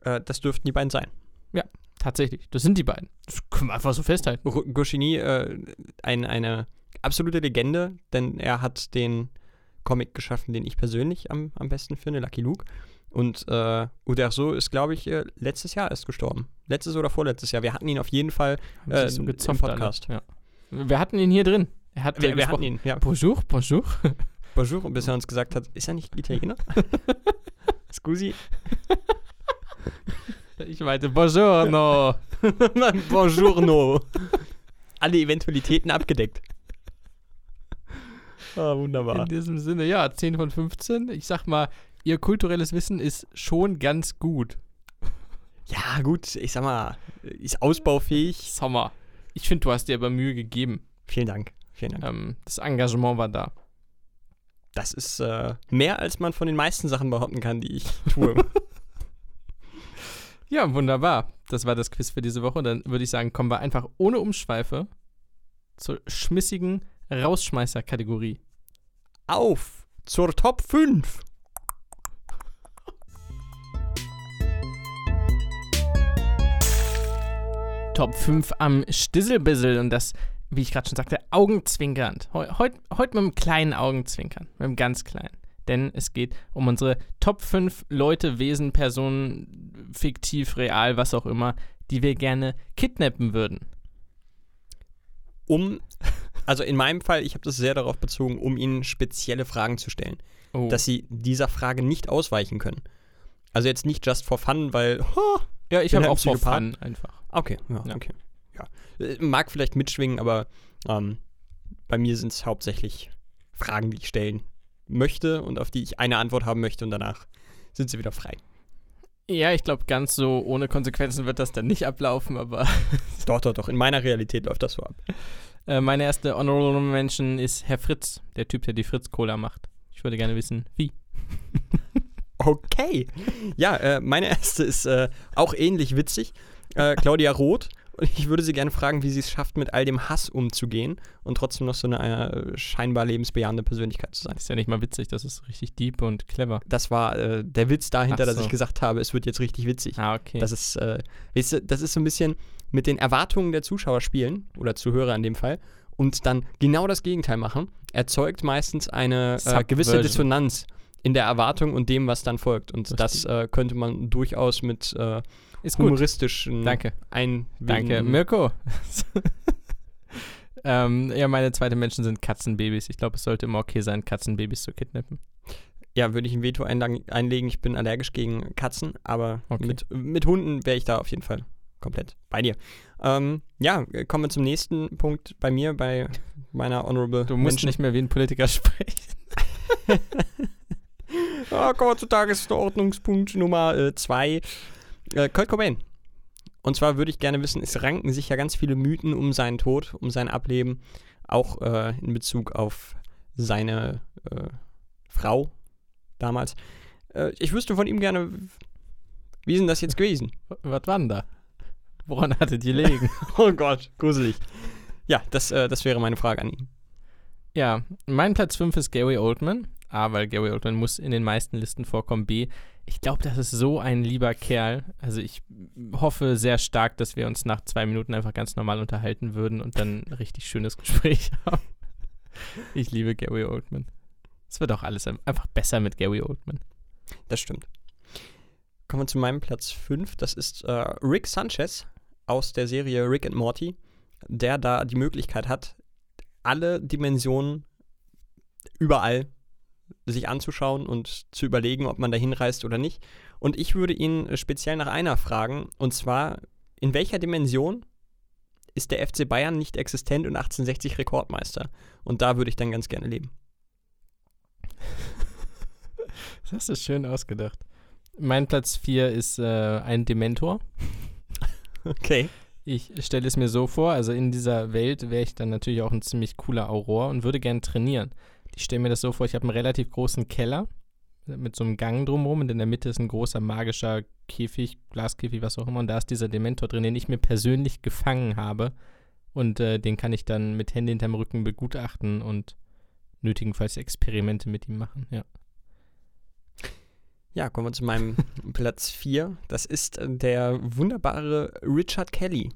Äh, das dürften die beiden sein. Ja, tatsächlich. Das sind die beiden. Das können wir einfach so festhalten. Goscinny, äh, ein, eine absolute Legende, denn er hat den Comic geschaffen, den ich persönlich am, am besten finde, Lucky Luke. Und äh, Uderzo ist, glaube ich, äh, letztes Jahr erst gestorben. Letztes oder vorletztes Jahr. Wir hatten ihn auf jeden Fall äh, so im Podcast. Ja. Wir hatten ihn hier drin. Er hat wir, wir hatten ihn, ja. Bonjour, bonjour. Bonjour, bis er uns gesagt hat, ist er nicht Italiener? Scusi. Ich meinte Buongiorno. Buongiorno. Alle Eventualitäten abgedeckt. Ah, wunderbar. In diesem Sinne, ja, 10 von 15. Ich sag mal, ihr kulturelles Wissen ist schon ganz gut. Ja, gut, ich sag mal, ist ausbaufähig. Mal, ich finde, du hast dir aber Mühe gegeben. Vielen Dank. Vielen Dank. Ähm, das Engagement war da. Das ist äh, mehr, als man von den meisten Sachen behaupten kann, die ich tue. ja, wunderbar. Das war das Quiz für diese Woche. Dann würde ich sagen, kommen wir einfach ohne Umschweife zur schmissigen Rausschmeißer-Kategorie. Auf zur Top 5. Top 5 am Stisselbissel und das, wie ich gerade schon sagte, augenzwinkernd. Heute heut, heut mit einem kleinen Augenzwinkern, mit einem ganz kleinen. Denn es geht um unsere Top 5 Leute, Wesen, Personen, fiktiv, real, was auch immer, die wir gerne kidnappen würden. Um, also in meinem Fall, ich habe das sehr darauf bezogen, um ihnen spezielle Fragen zu stellen. Oh. Dass sie dieser Frage nicht ausweichen können. Also jetzt nicht just for fun, weil, oh, ja, ich habe auch for fun einfach. Okay, ja, ja. okay. Ja. Äh, mag vielleicht mitschwingen, aber ähm, bei mir sind es hauptsächlich Fragen, die ich stellen möchte und auf die ich eine Antwort haben möchte und danach sind sie wieder frei. Ja, ich glaube, ganz so ohne Konsequenzen wird das dann nicht ablaufen, aber. doch, doch, doch. In meiner Realität läuft das so ab. Äh, meine erste Honorable Mention ist Herr Fritz, der Typ, der die Fritz-Cola macht. Ich würde gerne wissen, wie. okay. Ja, äh, meine erste ist äh, auch ähnlich witzig äh, Claudia Roth. Und ich würde sie gerne fragen, wie sie es schafft, mit all dem Hass umzugehen und trotzdem noch so eine äh, scheinbar lebensbejahende Persönlichkeit zu sein. Das ist ja nicht mal witzig, das ist richtig deep und clever. Das war der Witz dahinter, so. dass ich gesagt habe, es wird jetzt richtig witzig. Ah, okay. Das ist, äh, weißt du, das ist so ein bisschen mit den Erwartungen der Zuschauer spielen, oder Zuhörer in dem Fall, und dann genau das Gegenteil machen, erzeugt meistens eine äh, gewisse Dissonanz in der Erwartung und dem, was dann folgt. Und Richtig. das äh, könnte man durchaus mit äh, ist humoristischen Danke. Ein Danke, Mirko. ähm, ja, meine zweite Menschen sind Katzenbabys. Ich glaube, es sollte immer okay sein, Katzenbabys zu kidnappen. Ja, würde ich ein Veto einlegen. Ich bin allergisch gegen Katzen, aber okay. mit, mit Hunden wäre ich da auf jeden Fall komplett bei dir. Ähm, ja, kommen wir zum nächsten Punkt bei mir, bei meiner Honorable. Du musst Menschen. nicht mehr wie ein Politiker sprechen. oh, kommen wir zu Tagesordnungspunkt Nummer 2. Äh, äh, Kurt Cobain. Und zwar würde ich gerne wissen, es ranken sich ja ganz viele Mythen um seinen Tod, um sein Ableben, auch äh, in Bezug auf seine äh, Frau damals. Äh, ich wüsste von ihm gerne, wie ist denn das jetzt gewesen? Was war denn da? Woran hattet ihr liegen? oh Gott, gruselig. Ja, das, äh, das wäre meine Frage an ihn. Ja, mein Platz 5 ist Gary Oldman. A, weil Gary Oldman muss in den meisten Listen vorkommen. B, ich glaube, das ist so ein lieber Kerl. Also ich hoffe sehr stark, dass wir uns nach zwei Minuten einfach ganz normal unterhalten würden und dann ein richtig schönes Gespräch haben. Ich liebe Gary Oldman. Es wird auch alles einfach besser mit Gary Oldman. Das stimmt. Kommen wir zu meinem Platz 5. Das ist äh, Rick Sanchez aus der Serie Rick and Morty, der da die Möglichkeit hat, alle Dimensionen überall sich anzuschauen und zu überlegen, ob man da hinreist oder nicht. Und ich würde ihn speziell nach einer fragen, und zwar, in welcher Dimension ist der FC Bayern nicht existent und 1860 Rekordmeister? Und da würde ich dann ganz gerne leben. Das hast du schön ausgedacht. Mein Platz 4 ist äh, ein Dementor. Okay. Ich stelle es mir so vor, also in dieser Welt wäre ich dann natürlich auch ein ziemlich cooler Auror und würde gerne trainieren. Ich stelle mir das so vor, ich habe einen relativ großen Keller mit so einem Gang drumherum und in der Mitte ist ein großer magischer Käfig, Glaskäfig, was auch immer. Und da ist dieser Dementor drin, den ich mir persönlich gefangen habe. Und äh, den kann ich dann mit Händen hinterm Rücken begutachten und nötigenfalls Experimente mit ihm machen, ja. Ja, kommen wir zu meinem Platz 4. Das ist der wunderbare Richard Kelly.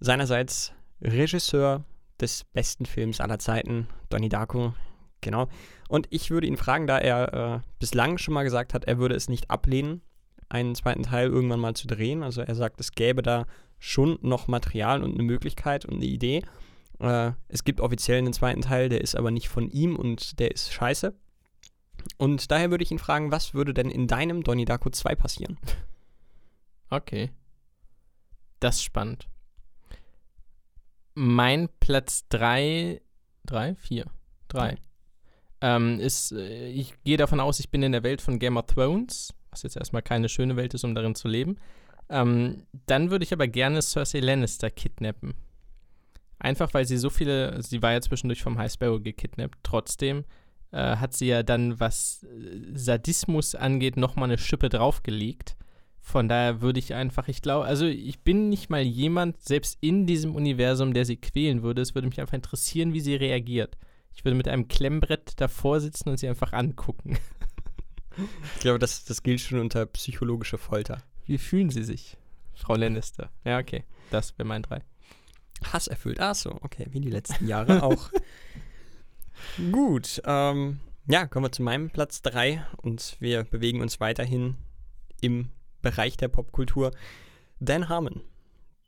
Seinerseits Regisseur des besten Films aller Zeiten, Donnie Darko, genau. Und ich würde ihn fragen, da er äh, bislang schon mal gesagt hat, er würde es nicht ablehnen, einen zweiten Teil irgendwann mal zu drehen. Also er sagt, es gäbe da schon noch Material und eine Möglichkeit und eine Idee. Äh, es gibt offiziell einen zweiten Teil, der ist aber nicht von ihm und der ist scheiße. Und daher würde ich ihn fragen, was würde denn in deinem Donnie Darko 2 passieren? Okay. Das ist spannend. Mein Platz 3, 3, 4, 3 ähm, ist, äh, ich gehe davon aus, ich bin in der Welt von Game of Thrones, was jetzt erstmal keine schöne Welt ist, um darin zu leben. Ähm, dann würde ich aber gerne Cersei Lannister kidnappen. Einfach weil sie so viele, sie war ja zwischendurch vom High Sparrow gekidnappt, trotzdem äh, hat sie ja dann, was äh, Sadismus angeht, nochmal eine Schippe draufgelegt. Von daher würde ich einfach, ich glaube, also ich bin nicht mal jemand, selbst in diesem Universum, der sie quälen würde. Es würde mich einfach interessieren, wie sie reagiert. Ich würde mit einem Klemmbrett davor sitzen und sie einfach angucken. Ich glaube, das, das gilt schon unter psychologischer Folter. Wie fühlen Sie sich, Frau Lannister? Ja, okay. Das wäre mein drei. Hass erfüllt. Ach so, okay. Wie die letzten Jahre auch. Gut, ähm, ja, kommen wir zu meinem Platz 3 und wir bewegen uns weiterhin im Bereich der Popkultur. Dan Harmon,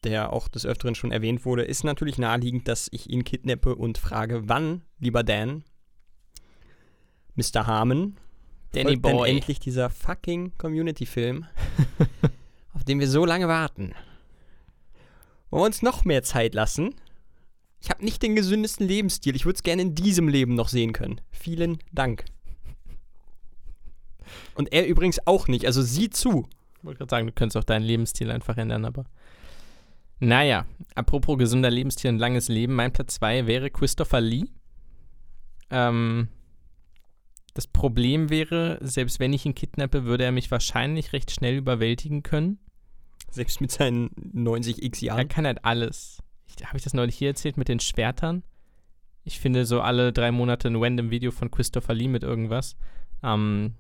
der auch des Öfteren schon erwähnt wurde, ist natürlich naheliegend, dass ich ihn kidnappe und frage, wann, lieber Dan, Mr. Harmon, Danny Boy. denn endlich dieser fucking Community-Film, auf den wir so lange warten? Wollen wir uns noch mehr Zeit lassen? Ich habe nicht den gesündesten Lebensstil. Ich würde es gerne in diesem Leben noch sehen können. Vielen Dank. Und er übrigens auch nicht. Also sieh zu. Ich wollte gerade sagen, du könntest auch deinen Lebensstil einfach ändern, aber. Naja, apropos gesunder Lebensstil und langes Leben, mein Platz 2 wäre Christopher Lee. Ähm, das Problem wäre, selbst wenn ich ihn kidnappe, würde er mich wahrscheinlich recht schnell überwältigen können. Selbst mit seinen 90 x Jahren. Er kann halt alles habe ich das neulich hier erzählt mit den Schwertern? Ich finde so alle drei Monate ein random Video von Christopher Lee mit irgendwas. Ähm,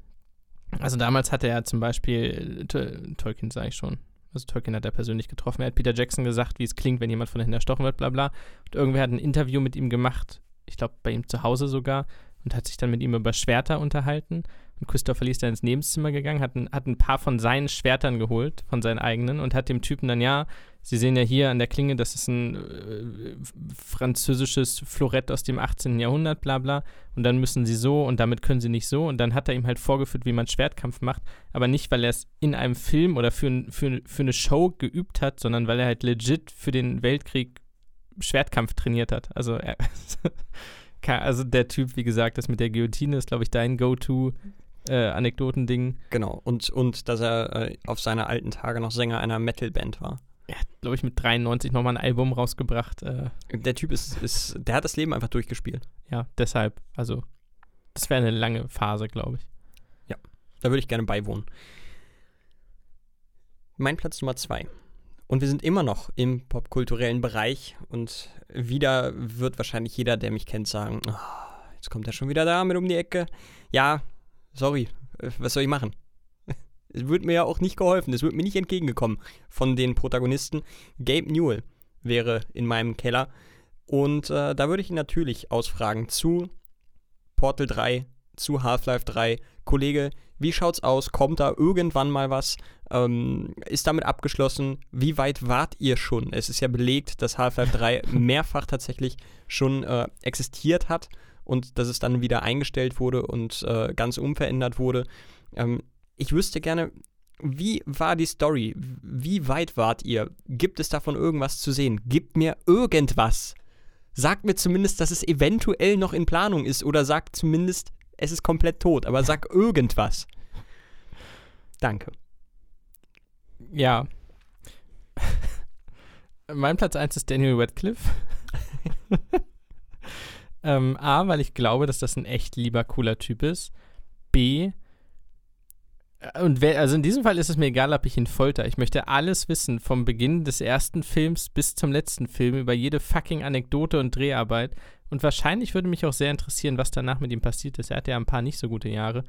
also damals hatte er zum Beispiel, äh, Tolkien sage ich schon, also Tolkien hat er persönlich getroffen. Er hat Peter Jackson gesagt, wie es klingt, wenn jemand von hinten erstochen wird, bla bla. Und irgendwer hat ein Interview mit ihm gemacht, ich glaube bei ihm zu Hause sogar, und hat sich dann mit ihm über Schwerter unterhalten. Und Christopher Lee ist dann ins Nebenzimmer gegangen, hat ein, hat ein paar von seinen Schwertern geholt, von seinen eigenen, und hat dem Typen dann, ja, Sie sehen ja hier an der Klinge, das ist ein äh, französisches Florett aus dem 18. Jahrhundert, bla bla. Und dann müssen Sie so und damit können Sie nicht so. Und dann hat er ihm halt vorgeführt, wie man Schwertkampf macht. Aber nicht, weil er es in einem Film oder für, für, für eine Show geübt hat, sondern weil er halt legit für den Weltkrieg Schwertkampf trainiert hat. Also, er, also der Typ, wie gesagt, das mit der Guillotine ist, glaube ich, dein Go-To äh, Anekdotending. Genau, und, und dass er äh, auf seine alten Tage noch Sänger einer Metalband war. Er hat, glaube ich, mit 93 nochmal ein Album rausgebracht. Äh, der Typ ist, ist, der hat das Leben einfach durchgespielt. Ja, deshalb, also, das wäre eine lange Phase, glaube ich. Ja, da würde ich gerne beiwohnen. Mein Platz Nummer zwei. Und wir sind immer noch im popkulturellen Bereich und wieder wird wahrscheinlich jeder, der mich kennt, sagen, oh, jetzt kommt er schon wieder da mit um die Ecke. Ja, sorry, äh, was soll ich machen? Es wird mir ja auch nicht geholfen, es wird mir nicht entgegengekommen von den Protagonisten. Gabe Newell wäre in meinem Keller und äh, da würde ich ihn natürlich ausfragen zu Portal 3, zu Half-Life 3. Kollege, wie schaut's aus? Kommt da irgendwann mal was? Ähm, ist damit abgeschlossen? Wie weit wart ihr schon? Es ist ja belegt, dass Half-Life 3 mehrfach tatsächlich schon äh, existiert hat und dass es dann wieder eingestellt wurde und äh, ganz unverändert wurde. Ähm, ich wüsste gerne, wie war die Story? Wie weit wart ihr? Gibt es davon irgendwas zu sehen? Gibt mir irgendwas. Sagt mir zumindest, dass es eventuell noch in Planung ist oder sagt zumindest, es ist komplett tot, aber sag irgendwas. Danke. Ja. mein Platz 1 ist Daniel Radcliffe. ähm, A, weil ich glaube, dass das ein echt lieber, cooler Typ ist. B, äh, und wer, also in diesem Fall ist es mir egal, ob ich ihn folter. Ich möchte alles wissen, vom Beginn des ersten Films bis zum letzten Film, über jede fucking Anekdote und Dreharbeit. Und wahrscheinlich würde mich auch sehr interessieren, was danach mit ihm passiert ist. Er hatte ja ein paar nicht so gute Jahre.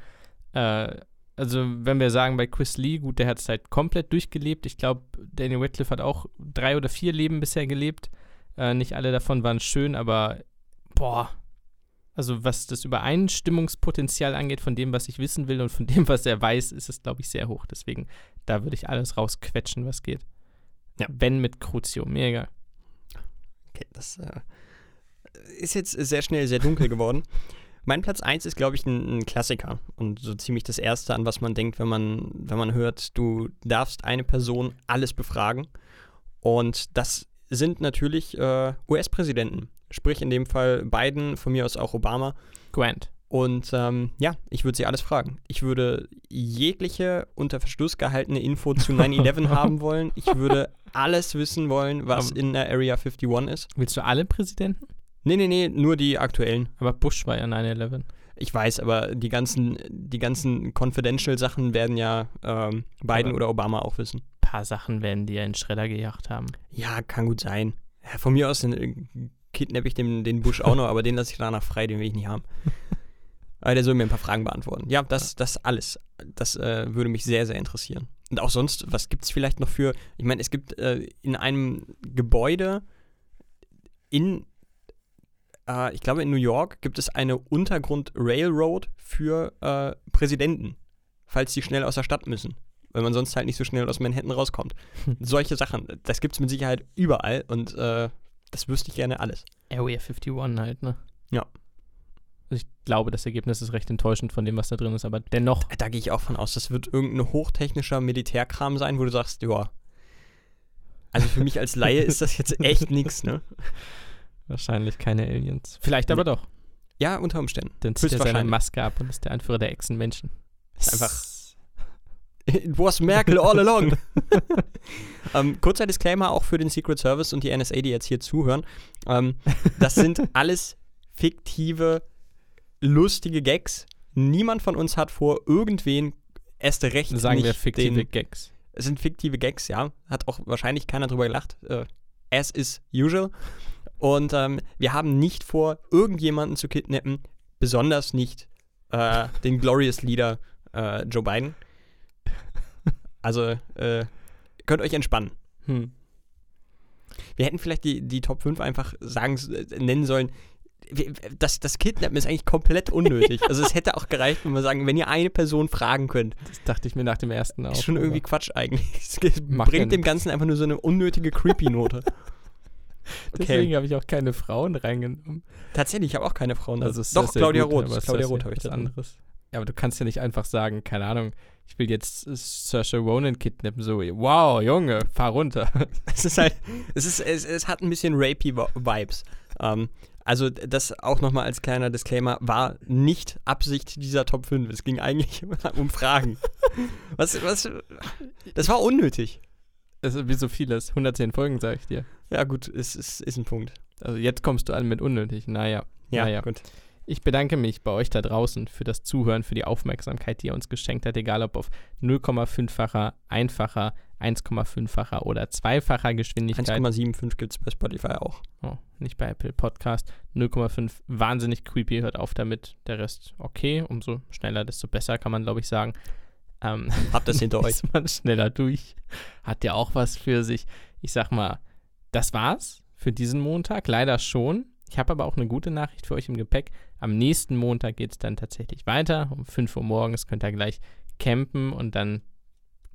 Äh, also, wenn wir sagen, bei Chris Lee, gut, der hat es halt komplett durchgelebt. Ich glaube, Daniel Radcliffe hat auch drei oder vier Leben bisher gelebt. Äh, nicht alle davon waren schön, aber boah, also was das Übereinstimmungspotenzial angeht von dem, was ich wissen will und von dem, was er weiß, ist es, glaube ich, sehr hoch. Deswegen, da würde ich alles rausquetschen, was geht. Ja. Wenn mit Crucio, mega. Okay, das äh, ist jetzt sehr schnell sehr dunkel geworden. mein Platz 1 ist, glaube ich, ein, ein, Klassiker und so ziemlich das Erste, an was man denkt, wenn man, wenn man hört, du darfst eine Person alles befragen. Und das sind natürlich äh, US-Präsidenten. Sprich in dem Fall Biden, von mir aus auch Obama. Grant. Und ähm, ja, ich würde sie alles fragen. Ich würde jegliche unter Verschluss gehaltene Info zu 9-11 haben wollen. Ich würde alles wissen wollen, was in der Area 51 ist. Willst du alle Präsidenten? Nee, nee, nee, nur die aktuellen. Aber Bush war ja 9-11. Ich weiß, aber die ganzen, die ganzen Confidential-Sachen werden ja ähm, Biden aber oder Obama auch wissen. Ein paar Sachen werden die ja in Schredder gejagt haben. Ja, kann gut sein. Ja, von mir aus äh, kidnappe ich den, den Bush auch noch, aber den lasse ich danach frei, den will ich nicht haben. Aber der soll mir ein paar Fragen beantworten. Ja, das, das alles. Das äh, würde mich sehr, sehr interessieren. Und auch sonst, was gibt es vielleicht noch für. Ich meine, es gibt äh, in einem Gebäude in, äh, ich glaube in New York, gibt es eine Untergrund-Railroad für äh, Präsidenten, falls die schnell aus der Stadt müssen. Weil man sonst halt nicht so schnell aus Manhattan rauskommt. Solche Sachen, das gibt es mit Sicherheit überall und äh, das wüsste ich gerne alles. Area 51 halt, ne? Ja. Also ich glaube, das Ergebnis ist recht enttäuschend von dem, was da drin ist, aber dennoch. Da gehe ich auch von aus, das wird irgendein hochtechnischer Militärkram sein, wo du sagst, ja. Also für mich als Laie ist das jetzt echt nichts, ne? Wahrscheinlich keine Aliens. Vielleicht aber doch. Ja, unter Umständen. Dann zieht er seine Maske ab und ist der Anführer der Echsenmenschen. Ist einfach It was Merkel all along. ähm, kurzer Disclaimer auch für den Secret Service und die NSA, die jetzt hier zuhören. Ähm, das sind alles fiktive, lustige Gags. Niemand von uns hat vor, irgendwen erst recht Sagen nicht wir fiktive den, Gags. Es sind fiktive Gags, ja. Hat auch wahrscheinlich keiner drüber gelacht. Äh, as is usual. Und ähm, wir haben nicht vor, irgendjemanden zu kidnappen, besonders nicht äh, den Glorious Leader äh, Joe Biden. Also, äh, könnt euch entspannen. Hm. Wir hätten vielleicht die, die Top 5 einfach sagen, äh, nennen sollen. Das, das Kidnappen ist eigentlich komplett unnötig. also es hätte auch gereicht, wenn wir sagen, wenn ihr eine Person fragen könnt. Das dachte ich mir nach dem ersten auch. Ist schon irgendwie Quatsch eigentlich. Es bringt dem Ganzen einfach nur so eine unnötige Creepy-Note. Deswegen habe ich auch keine Frauen reingenommen. Tatsächlich, ich habe auch keine Frauen. Also Doch, Claudia gut, Roth. Claudia Roth habe ich das anderes. Ja, aber du kannst ja nicht einfach sagen, keine Ahnung, ich will jetzt Saoirse Ronan kidnappen, so, wow, Junge, fahr runter. es ist halt, es, ist, es, es hat ein bisschen rapey Vibes. Ähm, also das auch nochmal als kleiner Disclaimer, war nicht Absicht dieser Top 5. Es ging eigentlich um Fragen. Was, was, das war unnötig. Also wie so vieles. 110 Folgen, sage ich dir. Ja, gut, ist, ist, ist ein Punkt. Also jetzt kommst du an mit unnötig. Naja. Ja, naja. gut. Ich bedanke mich bei euch da draußen für das Zuhören, für die Aufmerksamkeit, die ihr uns geschenkt habt, egal ob auf 0,5-facher, einfacher, 1,5-facher oder zweifacher Geschwindigkeit. 1,75 gibt es bei Spotify auch. Oh, nicht bei Apple Podcast. 0,5 wahnsinnig creepy, hört auf damit. Der Rest okay, umso schneller, desto besser, kann man glaube ich sagen. Ähm, Habt das hinter euch. Man schneller durch. Hat ja auch was für sich. Ich sag mal, das war's für diesen Montag. Leider schon. Ich habe aber auch eine gute Nachricht für euch im Gepäck. Am nächsten Montag geht es dann tatsächlich weiter. Um 5 Uhr morgens könnt ihr gleich campen und dann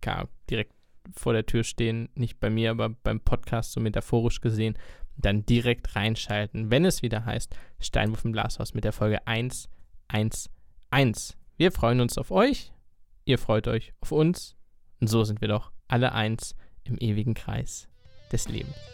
ja, direkt vor der Tür stehen. Nicht bei mir, aber beim Podcast so metaphorisch gesehen. Dann direkt reinschalten, wenn es wieder heißt Steinwurf im Glashaus mit der Folge 111. Wir freuen uns auf euch. Ihr freut euch auf uns. Und so sind wir doch alle eins im ewigen Kreis des Lebens.